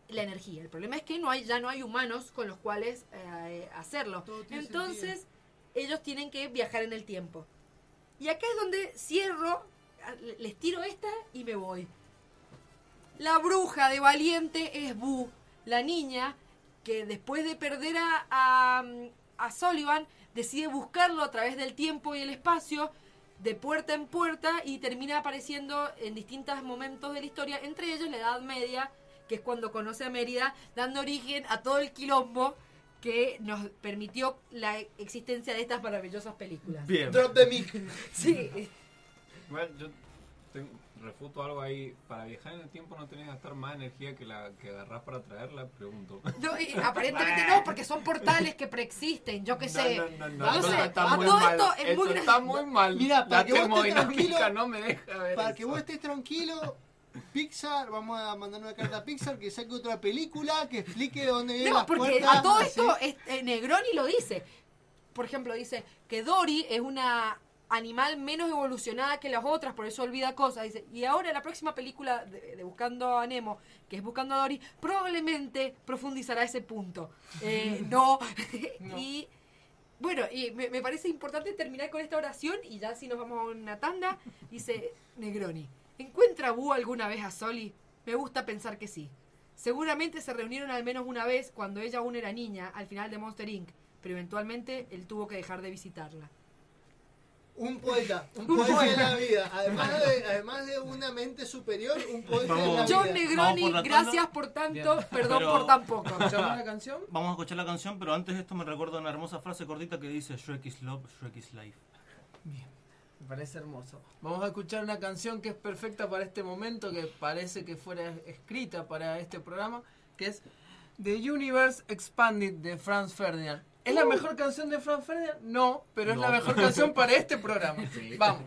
la energía. El problema es que no hay, ya no hay humanos con los cuales eh, hacerlo. Entonces, ellos tienen que viajar en el tiempo. Y acá es donde cierro, les tiro esta y me voy. La bruja de Valiente es Boo, la niña que después de perder a, a, a Sullivan decide buscarlo a través del tiempo y el espacio, de puerta en puerta y termina apareciendo en distintos momentos de la historia, entre ellos la Edad Media, que es cuando conoce a Mérida, dando origen a todo el quilombo que nos permitió la existencia de estas maravillosas películas. Bien. Drop the mic. Sí. Igual yo ten- refuto algo ahí. Para viajar en el tiempo no tenés que gastar más energía que la que agarrás para traerla, pregunto. No, y aparentemente no, porque son portales que preexisten, yo qué sé. No, no, no, No no, sé, no, está a muy todo mal. esto es muy Esto está muy mal. Mira, para la que vos estés tranquilo, no me deja ver Para eso. que vos estés tranquilo, Pixar, vamos a mandar una carta a Pixar que saque otra película que explique dónde vienen No, las porque puertas. a todo así. esto es- eh, Negroni lo dice. Por ejemplo, dice que Dory es una animal menos evolucionada que las otras, por eso olvida cosas. Dice, y ahora la próxima película de, de Buscando a Nemo, que es Buscando a Dory, probablemente profundizará ese punto. Eh, no. y bueno, y me, me parece importante terminar con esta oración y ya si nos vamos a una tanda, dice Negroni, ¿encuentra Boo alguna vez a Soli? Me gusta pensar que sí. Seguramente se reunieron al menos una vez cuando ella aún era niña, al final de Monster Inc., pero eventualmente él tuvo que dejar de visitarla. Un poeta, un poeta de la vida. Además de, además de una mente superior, un poeta de la John vida. Negroni, por la gracias por tanto, Bien. perdón Pero- por tan poco. ¿Escuchamos la canción? Vamos a escuchar la canción, pero antes de esto me recuerda una hermosa frase cortita que dice Shrek is love, Shrek is life. Me parece hermoso. Vamos a escuchar una canción que es perfecta para este momento, que parece que fuera escrita para este programa, que es The Universe Expanded de Franz Ferdinand. ¿Es la mejor canción de Franz Ferdinand? No, pero es la mejor canción para este programa. Sí. Vamos.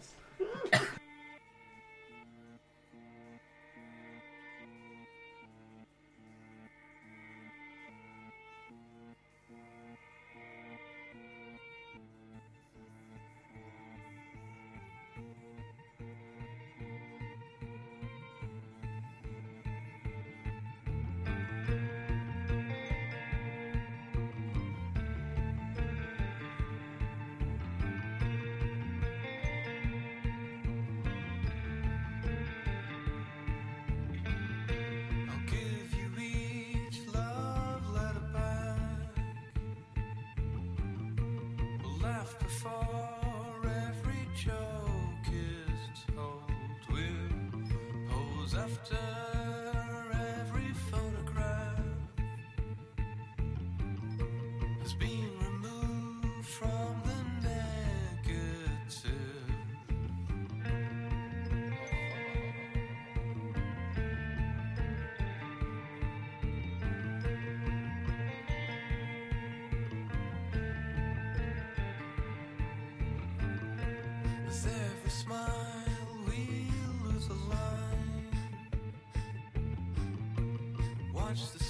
Smile, we lose a line. Watch the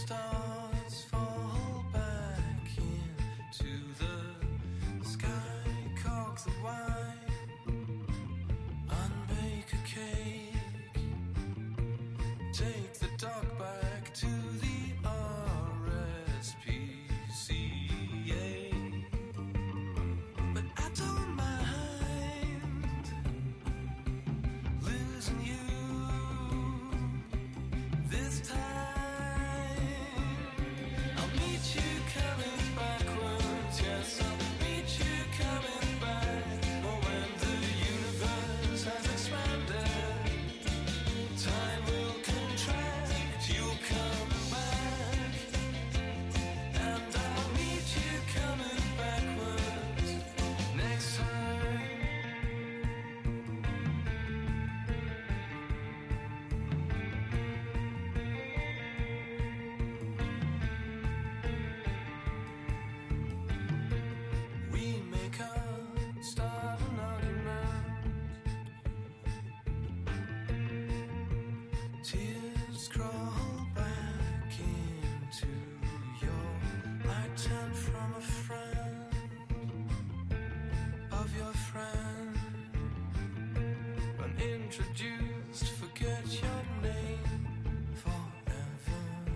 Unintroduced, forget your name forevermore.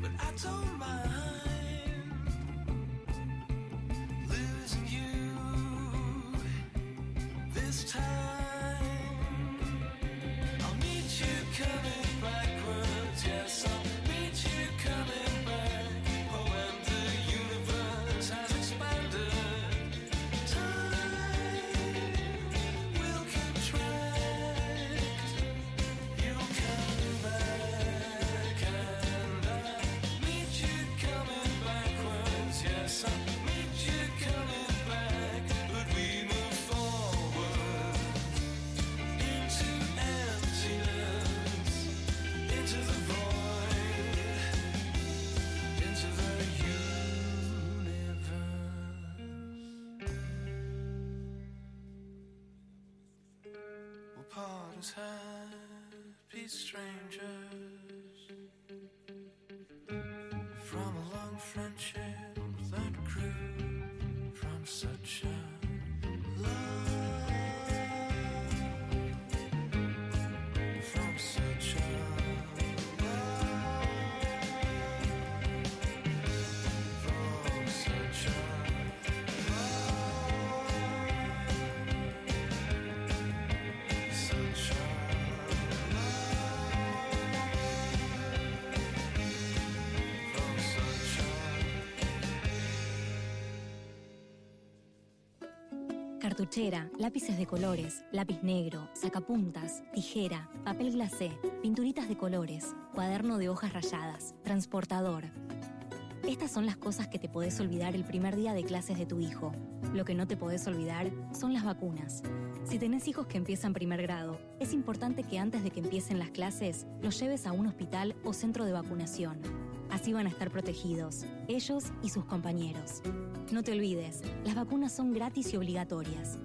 But I don't mind losing you this time. I'll meet you coming strange. A Cartuchera, lápices de colores, lápiz negro, sacapuntas, tijera, papel glacé, pinturitas de colores, cuaderno de hojas rayadas, transportador. Estas son las cosas que te podés olvidar el primer día de clases de tu hijo. Lo que no te podés olvidar son las vacunas. Si tenés hijos que empiezan primer grado, es importante que antes de que empiecen las clases los lleves a un hospital o centro de vacunación. Así van a estar protegidos, ellos y sus compañeros. No te olvides, las vacunas son gratis y obligatorias.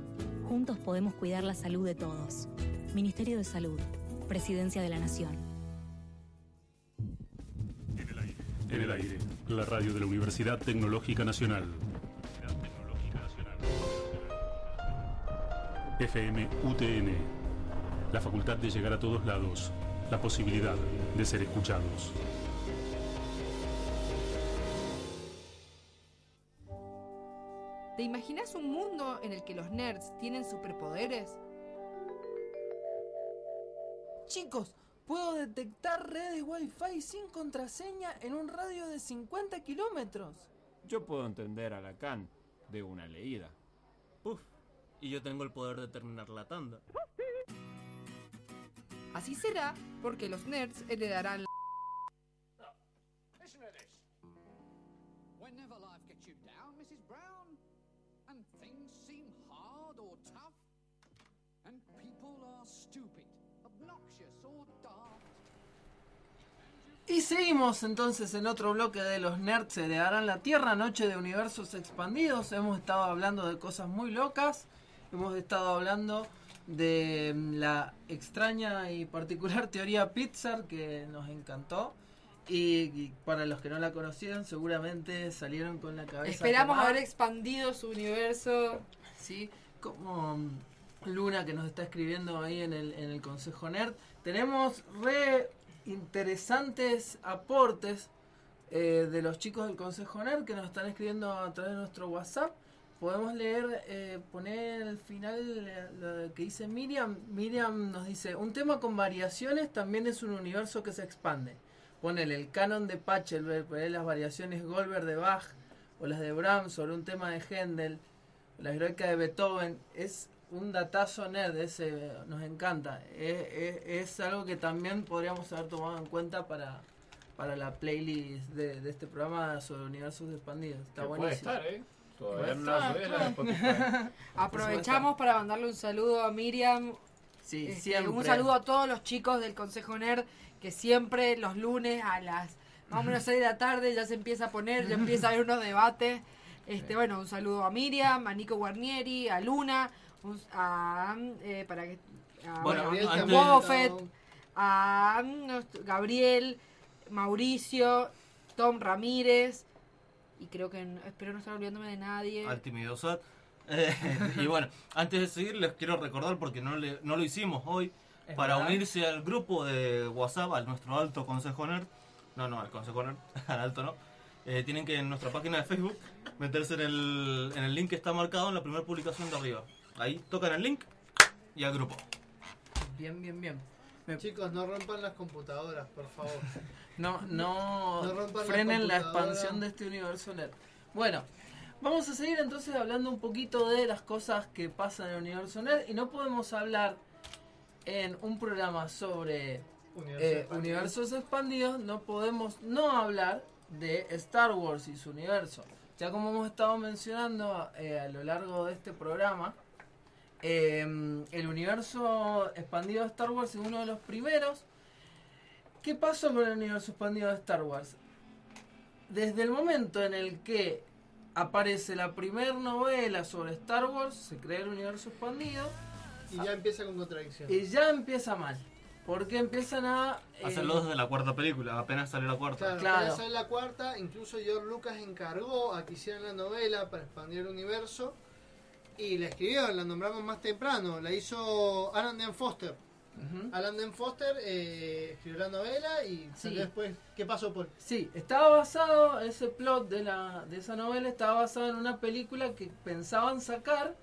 Juntos podemos cuidar la salud de todos. Ministerio de Salud, Presidencia de la Nación. En el aire, la radio de la Universidad Tecnológica Nacional. FM UTN. La facultad de llegar a todos lados. La posibilidad de ser escuchados. ¿Te imaginas un mundo en el que los nerds tienen superpoderes? Chicos, puedo detectar redes Wi-Fi sin contraseña en un radio de 50 kilómetros. Yo puedo entender a Lacan de una leída. Puf, y yo tengo el poder de terminar la tanda. Así será porque los nerds heredarán la... Y seguimos entonces en otro bloque de los nerds heredarán la Tierra, noche de universos expandidos. Hemos estado hablando de cosas muy locas. Hemos estado hablando de mm, la extraña y particular teoría Pixar que nos encantó. Y, y para los que no la conocieron, seguramente salieron con la cabeza. Esperamos haber expandido su universo. Sí, como mm, Luna que nos está escribiendo ahí en el, en el Consejo Nerd. Tenemos re interesantes aportes eh, de los chicos del Consejo Nerd que nos están escribiendo a través de nuestro WhatsApp. Podemos leer, eh, poner al final eh, lo que dice Miriam. Miriam nos dice, un tema con variaciones también es un universo que se expande. Ponele el canon de Pachelbel, ponele las variaciones Goldberg de Bach o las de Brahms sobre un tema de Händel, la heroica de Beethoven. Es un datazo nerd, ese nos encanta. Es, es- es algo que también podríamos haber tomado en cuenta para, para la playlist de, de este programa sobre universos expandidos. Está Que puede buenísimo. estar, ¿eh? Todavía no la. Aprovechamos para mandarle un saludo a Miriam. Sí, Este, siempre. Un saludo a todos los chicos del Consejo Nerd que siempre los lunes a las más o menos 6 de la tarde ya se empieza a poner, ya empieza a haber unos debates. Este, bueno, un saludo a Miriam, a Nico Guarnieri, a Luna, un- a, eh, para que, a, Bueno, bueno, a antes- Buffett, a Gabriel, Mauricio, Tom Ramírez. Y creo que no- espero no estar olvidándome de nadie. al Timidosat. Eh, y bueno, antes de seguir les quiero recordar porque no, le- no lo hicimos hoy. Es para verdad. unirse al grupo de WhatsApp, al nuestro alto consejo nerd. No, no, al consejo nerd, al alto no. eh, tienen que en nuestra página de Facebook meterse en el, en el link que está marcado en la primera publicación de arriba. Ahí tocan el link y al grupo. Bien, bien, bien. Chicos, no rompan las computadoras, por favor. No, no, No rompan la frenen la computadora. expansión de este universo net. Bueno, vamos a seguir entonces hablando un poquito de las cosas que pasan en el universo net y no podemos hablar en un programa sobre Universos eh, expandidos. universos expandidos, no podemos no hablar de Star Wars y su universo. Ya como hemos estado mencionando eh, a lo largo de este programa, eh, el universo expandido de Star Wars es uno de los primeros. ¿Qué pasó con el universo expandido de Star Wars? Desde el momento en el que aparece la primera novela sobre Star Wars, se crea el universo expandido Y ya empieza con contradicción. y ya empieza mal. Porque empiezan a... eh, Hacerlo desde la cuarta película, apenas salió la cuarta. Claro, apenas sale la cuarta, incluso George Lucas encargó a que hicieran la novela para expandir el universo y la escribieron, la nombramos más temprano, la hizo Alan Dan Foster. Alan Dan Foster eh, escribió la novela y salió Sí. después. ¿Qué pasó, Paul? Sí, estaba basado, ese plot de, la, de esa novela estaba basado en una película que pensaban sacar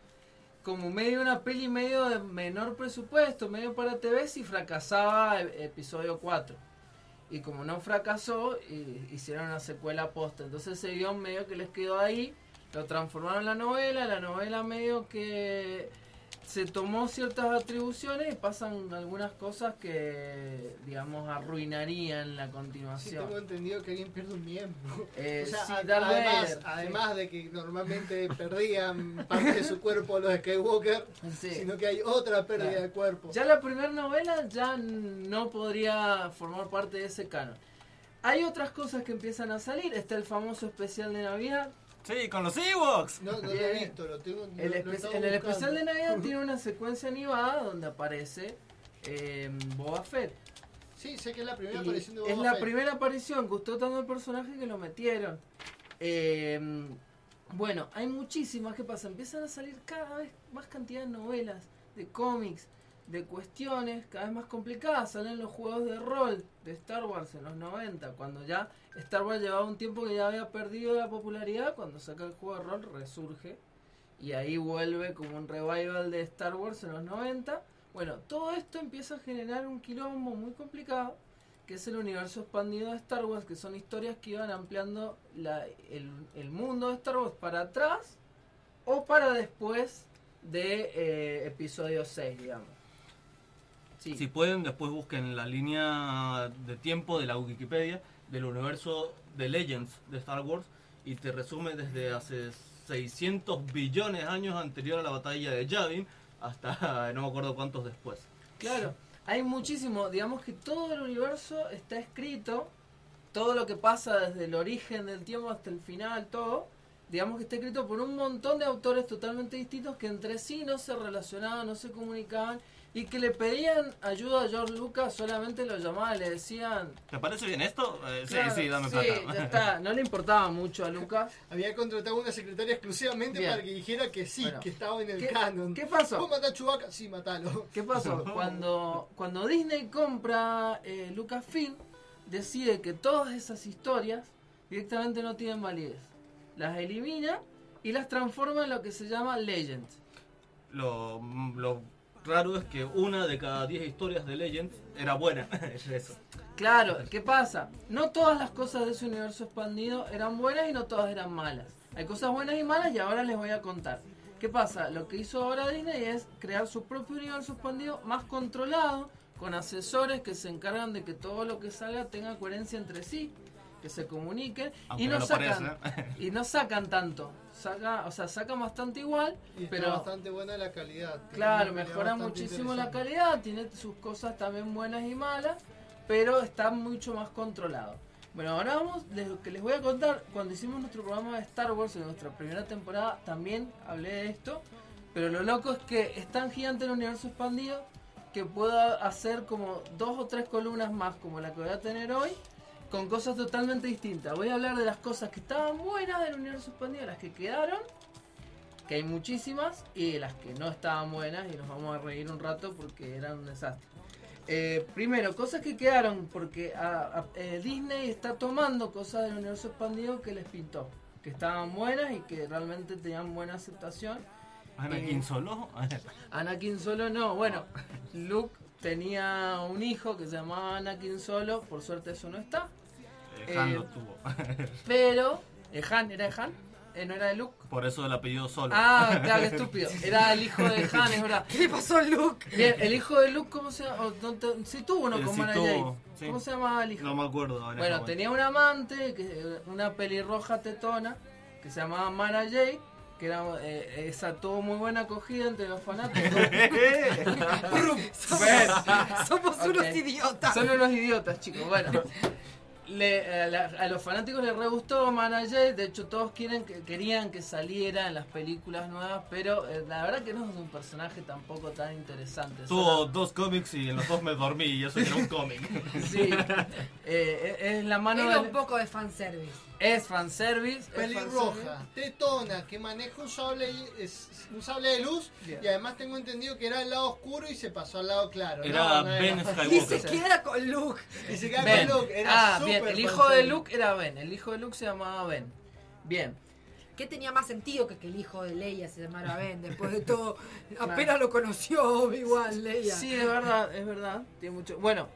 como medio una peli medio de menor presupuesto, medio para TV si fracasaba episodio 4. Y como no fracasó, i- hicieron una secuela posta. Entonces ese guion medio que les quedó ahí, lo transformaron en la novela, la novela medio que se tomó ciertas atribuciones y pasan algunas cosas que, digamos, arruinarían la Sí, continuación. tengo entendido que alguien pierde un miembro. Eh, o sea, sí, a- además, además de que normalmente perdían parte de su cuerpo los Skywalker, sino que hay otra pérdida Claro. de cuerpo. Ya la primera novela ya no podría formar parte de ese canon. Hay otras cosas que empiezan a salir. Está el famoso especial de Navidad. Sí, con los Ewoks. No, no lo he visto, lo tengo. El lo- en el especial de Navidad tiene una secuencia animada donde aparece eh, Boba Fett. Sí, sé que es la primera Y aparición de Boba es la Fett. primera aparición, gustó tanto el personaje que lo metieron. Eh, bueno, hay muchísimas. ¿Qué pasa? Empiezan a salir cada vez más cantidad de novelas, de cómics, de cuestiones cada vez más complicadas. Salen los juegos de rol de Star Wars en los 90, cuando ya Star Wars llevaba un tiempo que ya había perdido la popularidad. Cuando saca el juego de rol, resurge. Y ahí vuelve como un revival de Star Wars en los 90. Bueno, todo esto empieza a generar un quilombo muy complicado, que es el universo expandido de Star Wars, que son historias que iban ampliando la- el, mundo de Star Wars para atrás o para después de eh, episodio 6, digamos. Si pueden, después busquen la línea de tiempo de la Wikipedia del universo de Legends de Star Wars y te resume desde hace 600 billones de años anterior a la batalla de Yavin hasta no me acuerdo cuántos después. Claro, hay muchísimo, digamos que todo el universo está escrito, todo lo que pasa desde el origen del tiempo hasta el final, todo, digamos que está escrito por un montón de autores totalmente distintos que entre sí no se relacionaban, no se comunicaban y que le pedían ayuda a George Lucas, solamente lo llamaban, le decían... ¿Te parece bien esto? Eh, Claro, sí, sí, dame sí, plata. ya está, no le importaba mucho a Lucas. Había contratado una secretaria exclusivamente Bien. para que dijera que sí, Bueno, que estaba en el ¿qué- canon. qué pasó? ¿Vos matás a Chewbacca? Sí, matalo. ¿Qué pasó? Cuando, cuando Disney compra eh, Lucasfilm, decide que todas esas historias directamente no tienen validez. Las elimina y las transforma en lo que se llama Legends. Lo, lo raro es que una de cada 10 historias de Legends era buena. es eso. Claro, ¿qué pasa? No todas las cosas de ese universo expandido eran buenas y no todas eran malas. Hay cosas buenas y malas y ahora les voy a contar. ¿Qué pasa? Lo que hizo ahora Disney es crear su propio universo expandido más controlado, con asesores que se encargan de que todo lo que salga tenga coherencia entre sí, que se comuniquen Aunque y no, sacan y no sacan tanto. Saca, o sea, sacan bastante igual, Y está pero bastante buena la calidad. Tiene Claro, mejora muchísimo la calidad, tiene sus cosas también buenas y malas, pero está mucho más controlado. Bueno, ahora vamos, les- lo que les voy a contar, cuando hicimos nuestro programa de Star Wars en nuestra primera temporada, también hablé de esto, pero lo loco es que es tan gigante el universo expandido que puedo hacer como dos o tres columnas más como la que voy a tener hoy, con cosas totalmente distintas. Voy a hablar de las cosas que estaban buenas del universo expandido, las que quedaron, que hay muchísimas, y las que no estaban buenas, y nos vamos a reír un rato porque eran un desastre. Eh, primero, cosas que quedaron, porque a- a- eh, Disney está tomando cosas del universo expandido que les pintó, que estaban buenas y que realmente tenían buena aceptación. Anakin Eh, solo. Anakin Solo no, bueno, Luke tenía un hijo que se llamaba Anakin Solo, por suerte eso no está. Eh, Han Eh, lo tuvo. Pero, eh, Han, ¿era de Han? Eh, ¿No era de Luke? Por eso el apellido solo. Ah, claro, qué estúpido. Era el hijo de Han, es verdad. ¿Qué le pasó a Luke? Bien, el hijo de Luke, ¿cómo se llama? O no te- Sí tuvo uno Eh, con Mara sí. ¿Cómo se llamaba el hijo? No me acuerdo. ahora Bueno, esa tenía una amante, que, una pelirroja tetona, que se llamaba Mara Jade, que era, eh, esa tuvo muy buena acogida entre los fanáticos. Somos- somos unos idiotas. Son unos idiotas, chicos. Bueno, le- a, la- a los fanáticos les re gustó Jade, de hecho todos quieren que, querían que saliera en las películas nuevas, pero eh, la verdad que no es un personaje tampoco tan interesante. Tuvo dos cómics y en los dos me dormí y eso era un cómic. Sí. Eh, es es la mano Era del- un poco de fanservice. Es fanservice. es Pelirroja, tetona, que maneja un sable, es- un sable de luz y además tengo entendido que era el lado oscuro y se pasó al lado claro. Era No, no Ben era. Y se queda con Luke. Y se queda Ben. con Luke. Era ah, bien, el hijo de. Luke era Ben, el hijo de Luke se llamaba Ben. Bien. ¿Qué tenía más sentido que que el hijo de Leia se llamara Ben? Después de todo, apenas lo conoció igual Leia. Sí, es verdad, es verdad. Tiene mucho. Bueno,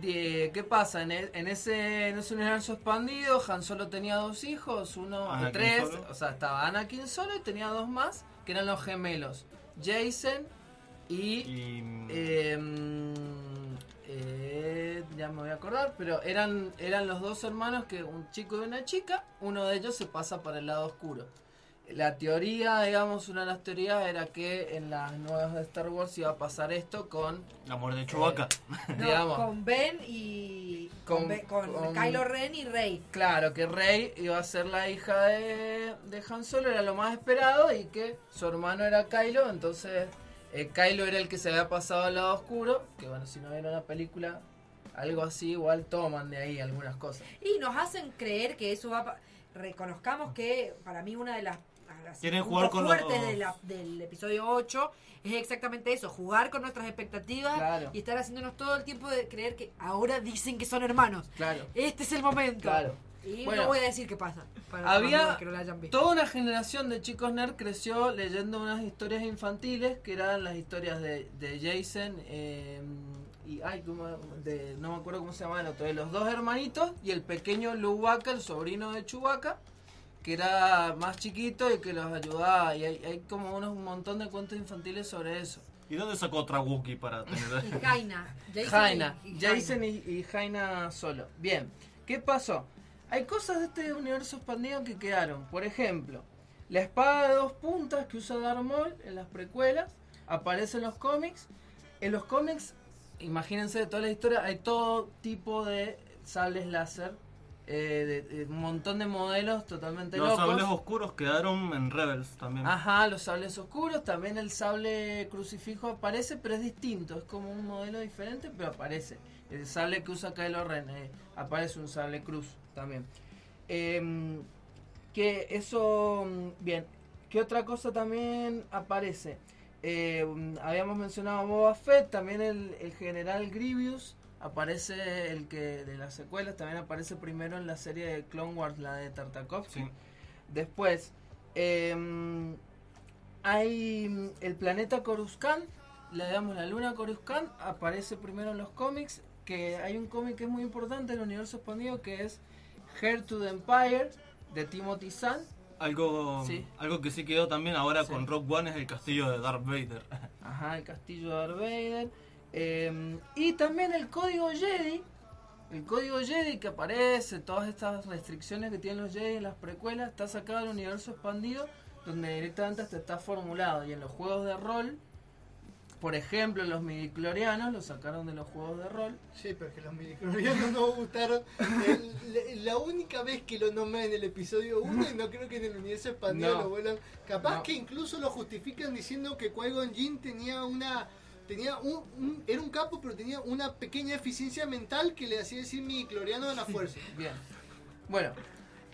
de- ¿qué pasa? En, e- en ese, en ese universo expandido, Han Solo tenía dos hijos, uno, Anakin tres, solo. o sea, estaba Anakin solo y tenía dos más, que eran los gemelos, Jason y... eh, mm, eh, ya me voy a acordar, pero eran, eran los dos hermanos que un chico y una chica, uno de ellos se pasa para el lado oscuro. La teoría, digamos, una de las teorías era que en las nuevas de Star Wars iba a pasar esto con La muerte de Chewbacca. No, digamos. con Ben y. Con, Con- Ben- con con- Kylo Ren y Rey. Claro, que Rey iba a ser la hija de, de Han Solo, era lo más esperado, y que su hermano era Kylo, entonces eh, Kylo era el que se había pasado al lado oscuro, que bueno, si no vieron la película, algo así, igual toman de ahí algunas cosas. Y nos hacen creer que eso va. a Reconozcamos que para mí una de las. Las Quieren jugar con los fuertes dos. de la- del episodio 8 es exactamente eso: jugar con nuestras expectativas Claro. y estar haciéndonos todo el tiempo de creer que ahora dicen que son hermanos. Claro. Este es el momento. Claro. Y Bueno. no voy a decir qué pasa. Para Había que no la hayan visto. toda una generación de chicos nerd creció leyendo unas historias infantiles que eran las historias de, de Jason eh, y ay, ¿cómo- de- no me acuerdo cómo se llama el otro, de los dos hermanitos y el pequeño Chewbacca, el sobrino de Chewbacca, que era más chiquito y que los ayudaba y hay, hay como unos un montón de cuentos infantiles sobre eso. ¿Y dónde sacó otra Wookiee para tener Y Jaina. Jason Jaina, y- y Jason y, y Jaina solo. Bien, ¿qué pasó? Hay cosas de este universo expandido que quedaron. Por ejemplo, la espada de dos puntas que usa Darth Maul en las precuelas aparece en los cómics. En los cómics, imagínense de toda la historia, hay todo tipo de sables láser, eh, de, de un montón de modelos totalmente Los locos. sables oscuros quedaron en Rebels también. Ajá, los sables oscuros, también el sable crucifijo aparece, pero es distinto, es como un modelo diferente, pero aparece. El sable que usa Kylo Ren, eh, aparece un sable cruz también. Em, que eso, mm, bien, ¿qué otra cosa también aparece? Mm, habíamos mencionado a Boba Fett, también el, el general Grievous, aparece el que de las secuelas, también aparece primero en la serie de Clone Wars, la de Tartakovsky. Después, em, hay mm, el planeta Coruscant, le damos la luna Coruscant, aparece primero en los cómics, que hay un cómic que es muy importante en el universo expandido que es Heir to the Empire de Timothy Zahn. Algo, Sí. algo que sí quedó también ahora Sí. con Rock One es el castillo de Darth Vader. Ajá, el castillo de Darth Vader. Em, y también el código Jedi. El código Jedi que aparece, todas estas restricciones que tienen los Jedi en las precuelas, está sacado del universo expandido, donde directamente hasta está formulado. Y en los juegos de rol, por ejemplo, los midiclorianos lo sacaron de los juegos de rol. Sí, pero es que los midichlorianos no gustaron. El- la, la única vez que lo nombré en el episodio 1 y no creo que en el universo expandido No. lo vuelvan. Capaz No. que incluso lo justifican diciendo que Qui-Gon Jinn tenía una tenía un, un- era un capo, pero tenía una pequeña eficiencia mental que le hacía decir mi cloriano de la fuerza. Bien. Bueno,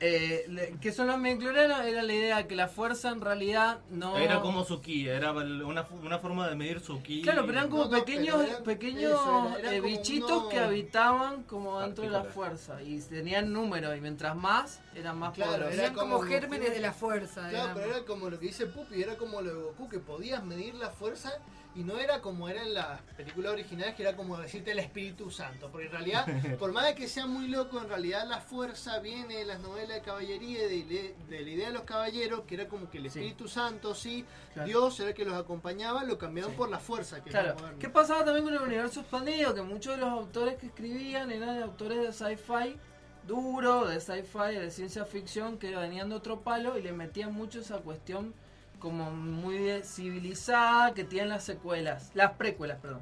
eh, le- ¿qué son los midichlorianos? Era la idea de que la fuerza en realidad no... Era como su ki, era una, una forma de medir su ki. Claro, pero eran como No, no, pequeños, eran- pequeños eso, era- eran eh, bichitos que habitaban como dentro de la fuerza y tenían números y mientras más eran más Claro, poderosos. era como gérmenes de la fuerza. Claro, digamos. pero era como lo que dice Pupi, era como lo de Goku, que podías medir la fuerza y no era como era en las películas originales, que era como decirte el Espíritu Santo. Porque en realidad, por más de que sea muy loco, en realidad la fuerza viene de las novelas de caballería y de, de la idea de los caballeros, que era como que el Espíritu Santo, sí, Claro. Dios era el que los acompañaba, lo cambiaron por la fuerza. Que Claro. ¿qué pasaba también con el universo expandido? Que muchos de los autores que escribían eran autores de sci-fi duro, de sci-fi, de ciencia ficción, que venían de otro palo y le metían mucho esa cuestión como muy civilizada que tienen las secuelas, las precuelas, perdón.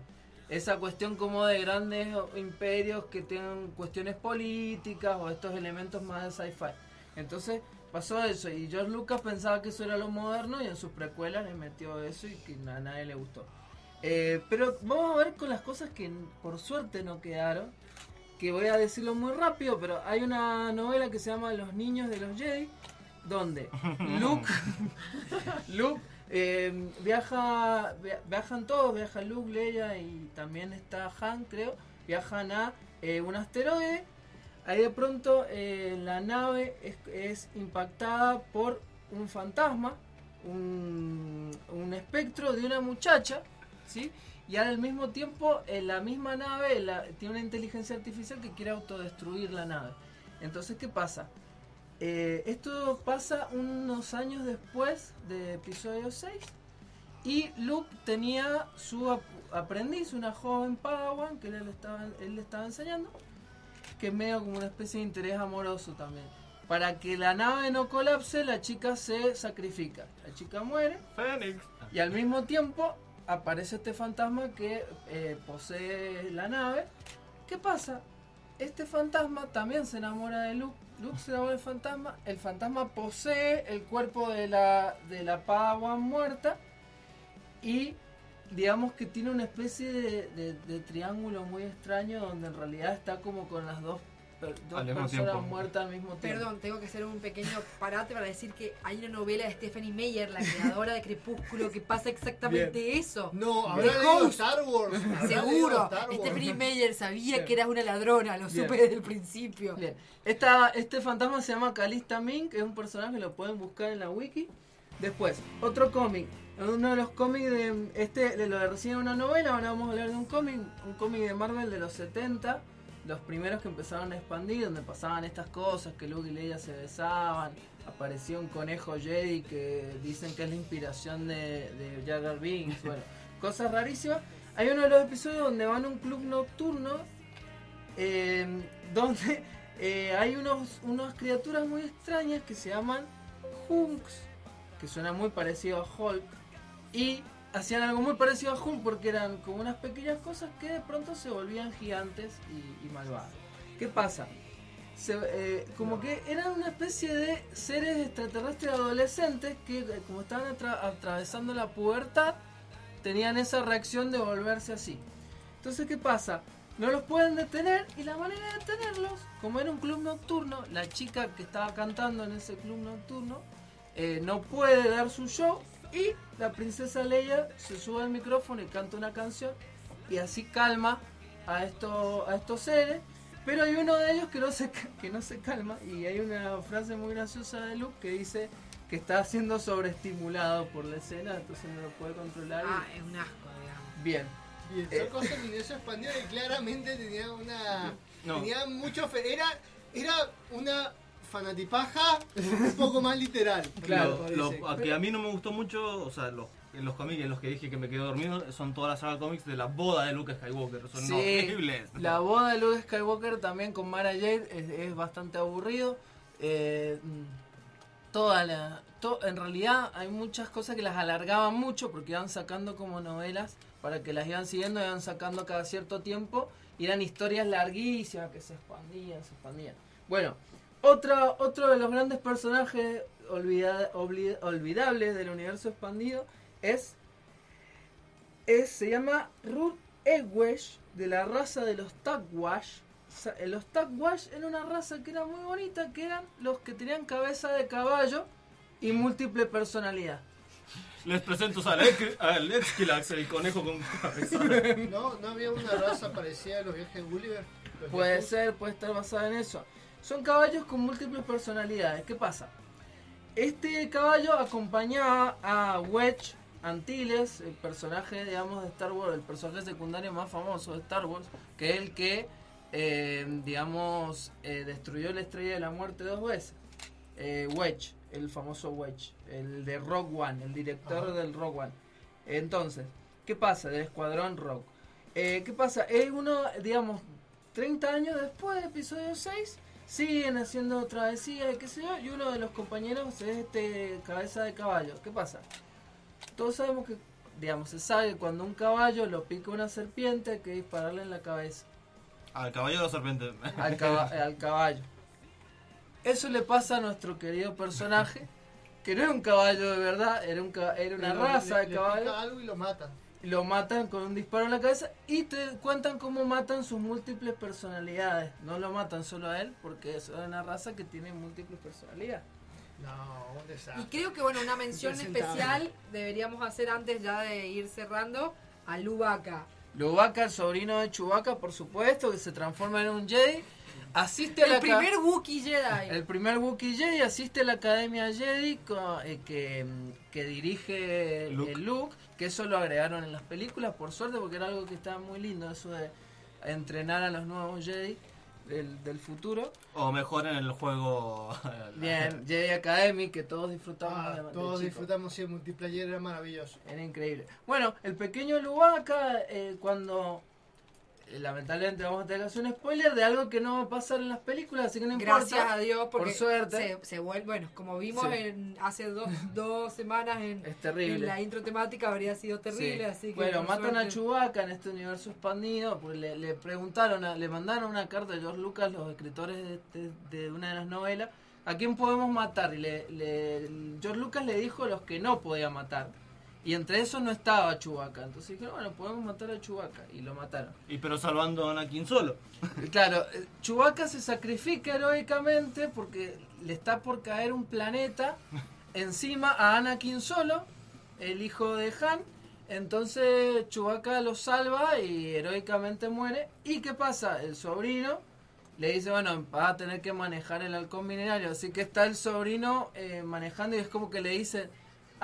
Esa cuestión como de grandes imperios que tienen cuestiones políticas o estos elementos más de sci-fi. Entonces pasó eso y George Lucas pensaba que eso era lo moderno y en sus precuelas le metió eso y que a nadie le gustó. Eh, pero vamos a ver con las cosas que por suerte no quedaron. Que voy a decirlo muy rápido, pero hay una novela que se llama Los niños de los Jedi, donde Luke, Luke eh, viaja, via- viajan todos, viaja Luke, Leia y también está Han, creo, viajan a eh, un asteroide. Ahí de pronto eh, la nave es, es impactada por un fantasma, un, un espectro de una muchacha, ¿sí? Y al mismo tiempo eh, la misma nave la- tiene una inteligencia artificial que quiere autodestruir la nave. Entonces, ¿qué pasa? Eh, esto pasa unos años después de episodio 6 y Luke tenía su ap- aprendiz, una joven Padawan que él le estaba, él le estaba enseñando, que es medio como una especie de interés amoroso también. Para que la nave no colapse, la chica se sacrifica. La chica muere. Y al mismo tiempo aparece este fantasma que eh, posee la nave. ¿Qué pasa? Este fantasma también se enamora de Luke. Luke se enamora del fantasma. El fantasma posee el cuerpo de la, de la Padawan muerta. Y digamos que tiene una especie de, de- de triángulo muy extraño donde en realidad está como con las dos, per- dos Al mismo personas tiempo. muertas al mismo tiempo. Perdón, tengo que hacer un pequeño parate para decir que hay una novela de Stephanie Meyer, la creadora de Crepúsculo, que pasa exactamente Bien. eso. No, habrá leído. Star Wars. Seguro. Star Wars. Stephanie Meyer sabía Bien. que eras una ladrona, lo Bien. supe desde el principio. Bien. Esta, este fantasma se llama Calista Mink, es un personaje, lo pueden buscar en la wiki. Después, otro cómic. Uno de los cómics de. Este de lo de recién una novela, ahora vamos a hablar de un cómic. Un cómic de Marvel de los 70. Los primeros que empezaron a expandir, donde pasaban estas cosas, que Luke y Leia se besaban. Apareció un conejo Jedi que dicen que es la inspiración de, de Jar Jar Binks. Bueno, cosas rarísimas. Hay uno de los episodios donde van a un club nocturno eh, donde eh, hay unos, unas criaturas muy extrañas que se llaman Hunks, que suena muy parecido a Hulk, y hacían algo muy parecido a Hulk porque eran como unas pequeñas cosas que de pronto se volvían gigantes y, malvadas. ¿Qué pasa? Eh, como que eran una especie de seres extraterrestres adolescentes que eh, como estaban atra- atravesando la pubertad tenían esa reacción de volverse así. Entonces, ¿qué pasa? No los pueden detener y la manera de detenerlos, como era un club nocturno, la chica que estaba cantando en ese club nocturno eh, no puede dar su show y la princesa Leia se sube al micrófono y canta una canción y así calma a, esto, a estos seres. Pero hay uno de ellos que no, se, que no se calma y hay una frase muy graciosa de Luke que dice que está siendo sobreestimulado por la escena, entonces no lo puede controlar. y- Ah, es un asco, digamos. Bien. Bien, Eh, son cosas del universo expandido que claramente tenía una. No. Tenía mucho. fe- Era, era una fanatipaja un poco más literal. Lo- me lo- parece. a que a mí no me gustó mucho, o sea, los, en los cómics en los que dije que me quedé dormido, son toda la saga de cómics de la boda de Luke Skywalker. Son Sí, horribles. La boda de Luke Skywalker también con Mara Jade es, es bastante aburrido. Eh, toda la, to- en realidad hay muchas cosas que las alargaban mucho porque iban sacando como novelas para que las iban siguiendo, iban sacando cada cierto tiempo y eran historias larguísimas que se expandían, se expandían. Bueno, otra, otro de los grandes personajes olvida- olvidables del universo expandido es es, se llama Rur Ewesh, de la raza de los Tagwash. Eh, Los Tagwash eran una raza que era muy bonita, que eran los que tenían cabeza de caballo y múltiple personalidad. Les presento al, Ex- al Exquilax, el conejo con cabeza. ¿No, ¿No había una raza parecida a los viajes de Gulliver? Puede viajes- ser, puede estar basada en eso. Son caballos con múltiples personalidades. ¿Qué pasa? Este caballo acompañaba a Wedge Antilles, el personaje, digamos, de Star Wars, el personaje secundario más famoso de Star Wars, que es el que, eh, digamos, eh, destruyó la estrella de la muerte dos veces. Eh, Wedge, el famoso Wedge, el de Rogue One, el director Ajá. del Rogue One. Entonces, ¿qué pasa? Del escuadrón Rogue. Eh, ¿Qué pasa? Es uno, digamos, 30 años después de episodio 6, siguen haciendo travesías y qué sé yo, y uno de los compañeros es este cabeza de caballo. ¿Qué pasa? Todos sabemos que, digamos, se sabe que cuando un caballo lo pica una serpiente hay que dispararle en la cabeza. Al caballo de la serpiente. Al, caba- al caballo. Eso le pasa a nuestro querido personaje, que no era un caballo de verdad, era, un, ca- era una Pero raza le- de le caballo. pica algo y lo matan. Lo matan con un disparo en la cabeza y te cuentan cómo matan sus múltiples personalidades. No lo matan solo a él porque es una raza que tiene múltiples personalidades. No, un desastre. Y creo que, bueno, una mención especial deberíamos hacer antes ya de ir cerrando a Lubaca. Lubaca, el sobrino de Chewbacca, por supuesto, que se transforma en un Jedi. Asiste a la El primer Wookiee Jedi. El primer Wookiee Jedi asiste a la Academia Jedi eh, que, que dirige Luke. el Luke, que eso lo agregaron en las películas, por suerte, porque era algo que estaba muy lindo, eso de entrenar a los nuevos Jedi del, del futuro. O mejor en el juego. Bien, Jedi Academy, que todos disfrutamos Ah, de- de todos chicos. disfrutamos y el multiplayer era maravilloso. Era increíble. Bueno, el pequeño Lubaca, eh, cuando lamentablemente vamos a tener que hacer un spoiler de algo que no va a pasar en las películas, así que no importa. Gracias a Dios, porque por suerte. se, se vuelve, bueno, como vimos Sí. en, hace dos, dos semanas en, Es terrible. en la intro temática habría sido terrible, Sí. así que bueno, matan a suerte- Chewbacca en este universo expandido porque le, le preguntaron, a- le mandaron una carta a George Lucas, los escritores de, de- de una de las novelas, ¿a quién podemos matar? Y le, le- George Lucas le dijo los que no podía matar. Y entre esos no estaba Chewbacca. Entonces dijeron, bueno, podemos matar a Chewbacca. Y lo mataron. Y pero salvando a Anakin solo. Claro, eh, Chewbacca se sacrifica heroicamente porque le está por caer un planeta encima a Anakin solo, el hijo de Han. Entonces Chewbacca lo salva y heroicamente muere. ¿Y qué pasa? El sobrino le dice, bueno, vas a tener que manejar el halcón milenario. Así que está el sobrino eh, manejando y es como que le dice,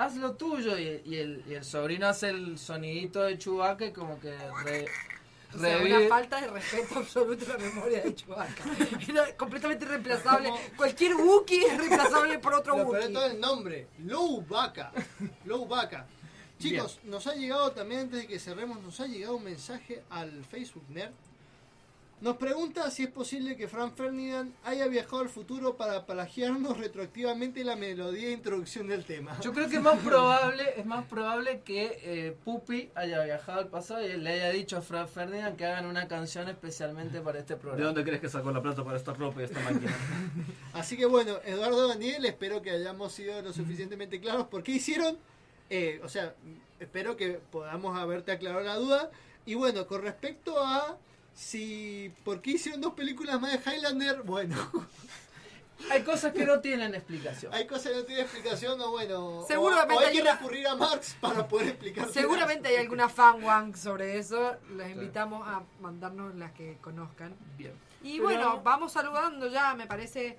haz lo tuyo. Y, y el, y el sobrino hace el sonidito de Chewbacca y como que re- O sea, revive- una falta de respeto absoluto a la memoria de Chewbacca. Era completamente reemplazable. Cualquier Wookiee es reemplazable por otro Wookiee. todo es el nombre, Low Vaca. Low Vaca. Chicos, nos ha llegado también, antes de que cerremos, nos ha llegado un mensaje al Facebook Nerd. Nos pregunta si es posible que Frank Ferdinand haya viajado al futuro para plagiarnos retroactivamente la melodía de introducción del tema. Yo creo que es más probable, es más probable que eh, Pupi haya viajado al pasado y le haya dicho a Frank Ferdinand que hagan una canción especialmente para este ¿De programa. dónde crees que sacó la plata para esta ropa y esta máquina? Así que bueno, Eduardo Daniel, espero que hayamos sido lo suficientemente claros por qué hicieron. Eh, o sea, espero que podamos haberte aclarado la duda. Y bueno, con respecto a si por qué hicieron dos películas más de Highlander, bueno, Hay cosas que no tienen explicación. hay cosas que no tienen explicación o bueno, Seguramente o, o hay hay que una- recurrir a Marx para poder explicar. Seguramente hay alguna fan wang sobre eso. Los invitamos a mandarnos las que conozcan. Bien. Y Pero- bueno, vamos saludando ya, me parece.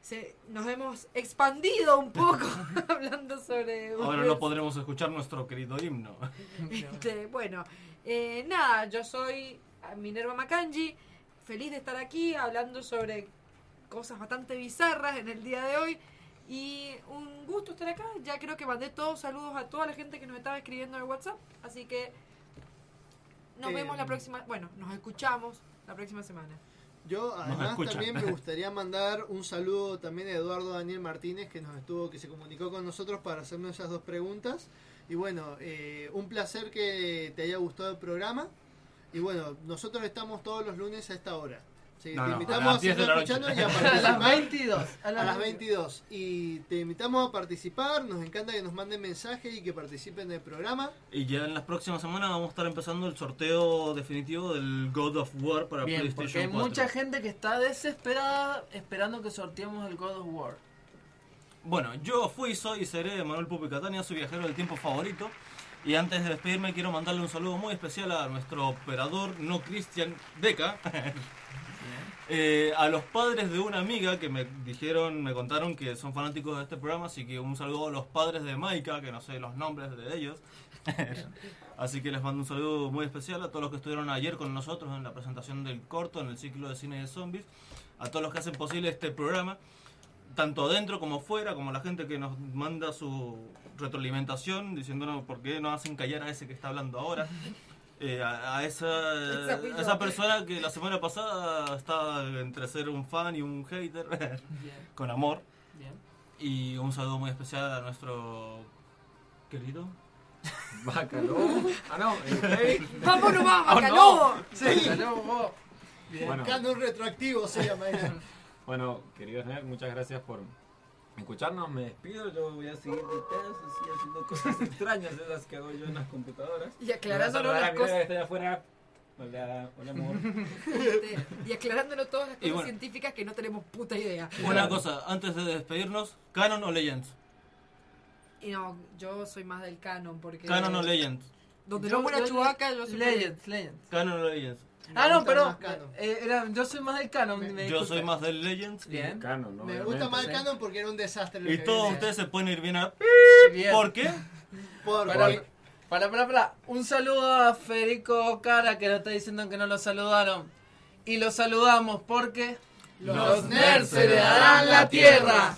Se, nos hemos expandido un poco hablando sobre. Ahora no podremos escuchar nuestro querido himno. Este, bueno, eh, nada, yo soy Minerva Makanji, feliz de estar aquí hablando sobre cosas bastante bizarras en el día de hoy. Y un gusto estar acá. Ya creo que mandé todos saludos a toda la gente que nos estaba escribiendo en el WhatsApp. Así que nos Eh, vemos la próxima. Bueno, nos escuchamos la próxima semana. Yo además también me gustaría mandar un saludo también a Eduardo Daniel Martínez que nos estuvo, que se comunicó con nosotros para hacernos esas dos preguntas. Y bueno, eh, un placer que te haya gustado el programa. Y bueno, nosotros estamos todos los lunes a esta hora. Sí, No, te no, invitamos a a, las 10 de seguir la noche. escuchando y a las 22. A las 22. Y te invitamos a participar. Nos encanta que nos manden mensajes y que participen del programa. Y ya en las próximas semanas vamos a estar empezando el sorteo definitivo del God of War para Bien, porque PlayStation hay 4. mucha gente que está desesperada esperando que sorteemos el God of War. Bueno, yo fui, soy y seré Manuel Pupi Catania, su viajero del tiempo favorito. Y antes de despedirme quiero mandarle un saludo muy especial a nuestro operador, no Cristian Deca. Eh, a los padres de una amiga que me dijeron, me contaron que son fanáticos de este programa, así que un saludo a los padres de Maika, que no sé los nombres de ellos. así que les mando un saludo muy especial a todos los que estuvieron ayer con nosotros en la presentación del corto, en el ciclo de cine de zombies, a todos los que hacen posible este programa, tanto dentro como fuera, como la gente que nos manda su retroalimentación diciéndonos por qué no hacen callar a ese que está hablando ahora. Eh, a, a esa, a esa persona que la semana pasada estaba entre ser un fan y un hater, con amor. Bien. Y un saludo muy especial a nuestro querido Bacalobo. Ah, no, el Hey. ¡Vámonos, va, Oh, Bacalobo! no. Sí. Bacalobo. Bueno. Canon retroactivo se llama. Bueno, queridos nerds, muchas gracias por escucharnos. Me despido. Yo voy a seguir de pedos, así haciendo cosas extrañas de las que hago yo en las computadoras. Y aclarándonos Voy a saludar las cosas- novia que está allá afuera. Hola, hola amor. Este, y aclarándonos todas las cosas bueno. científicas que no tenemos puta idea. Una cosa, antes de despedirnos, ¿Canon o Legends? Y no, yo soy más del canon porque... ¿Canon o Legends? Donde Yo- no muera Chewbacca, yo soy Legends, Legends. ¿Canon o Legends? Ah, no, pero eh, era- yo soy más del canon. me Yo soy más del Legends. Bien. Canon, ¿no? Me gusta más el canon porque era un desastre. lo Y que todos ustedes se pueden ir bien a... Bien. ¿Por qué? Por- Para, porque- para, para, para. Un saludo a Federico Cara que nos está diciendo que no lo saludaron. Y lo saludamos porque Los nerds heredarán la tierra.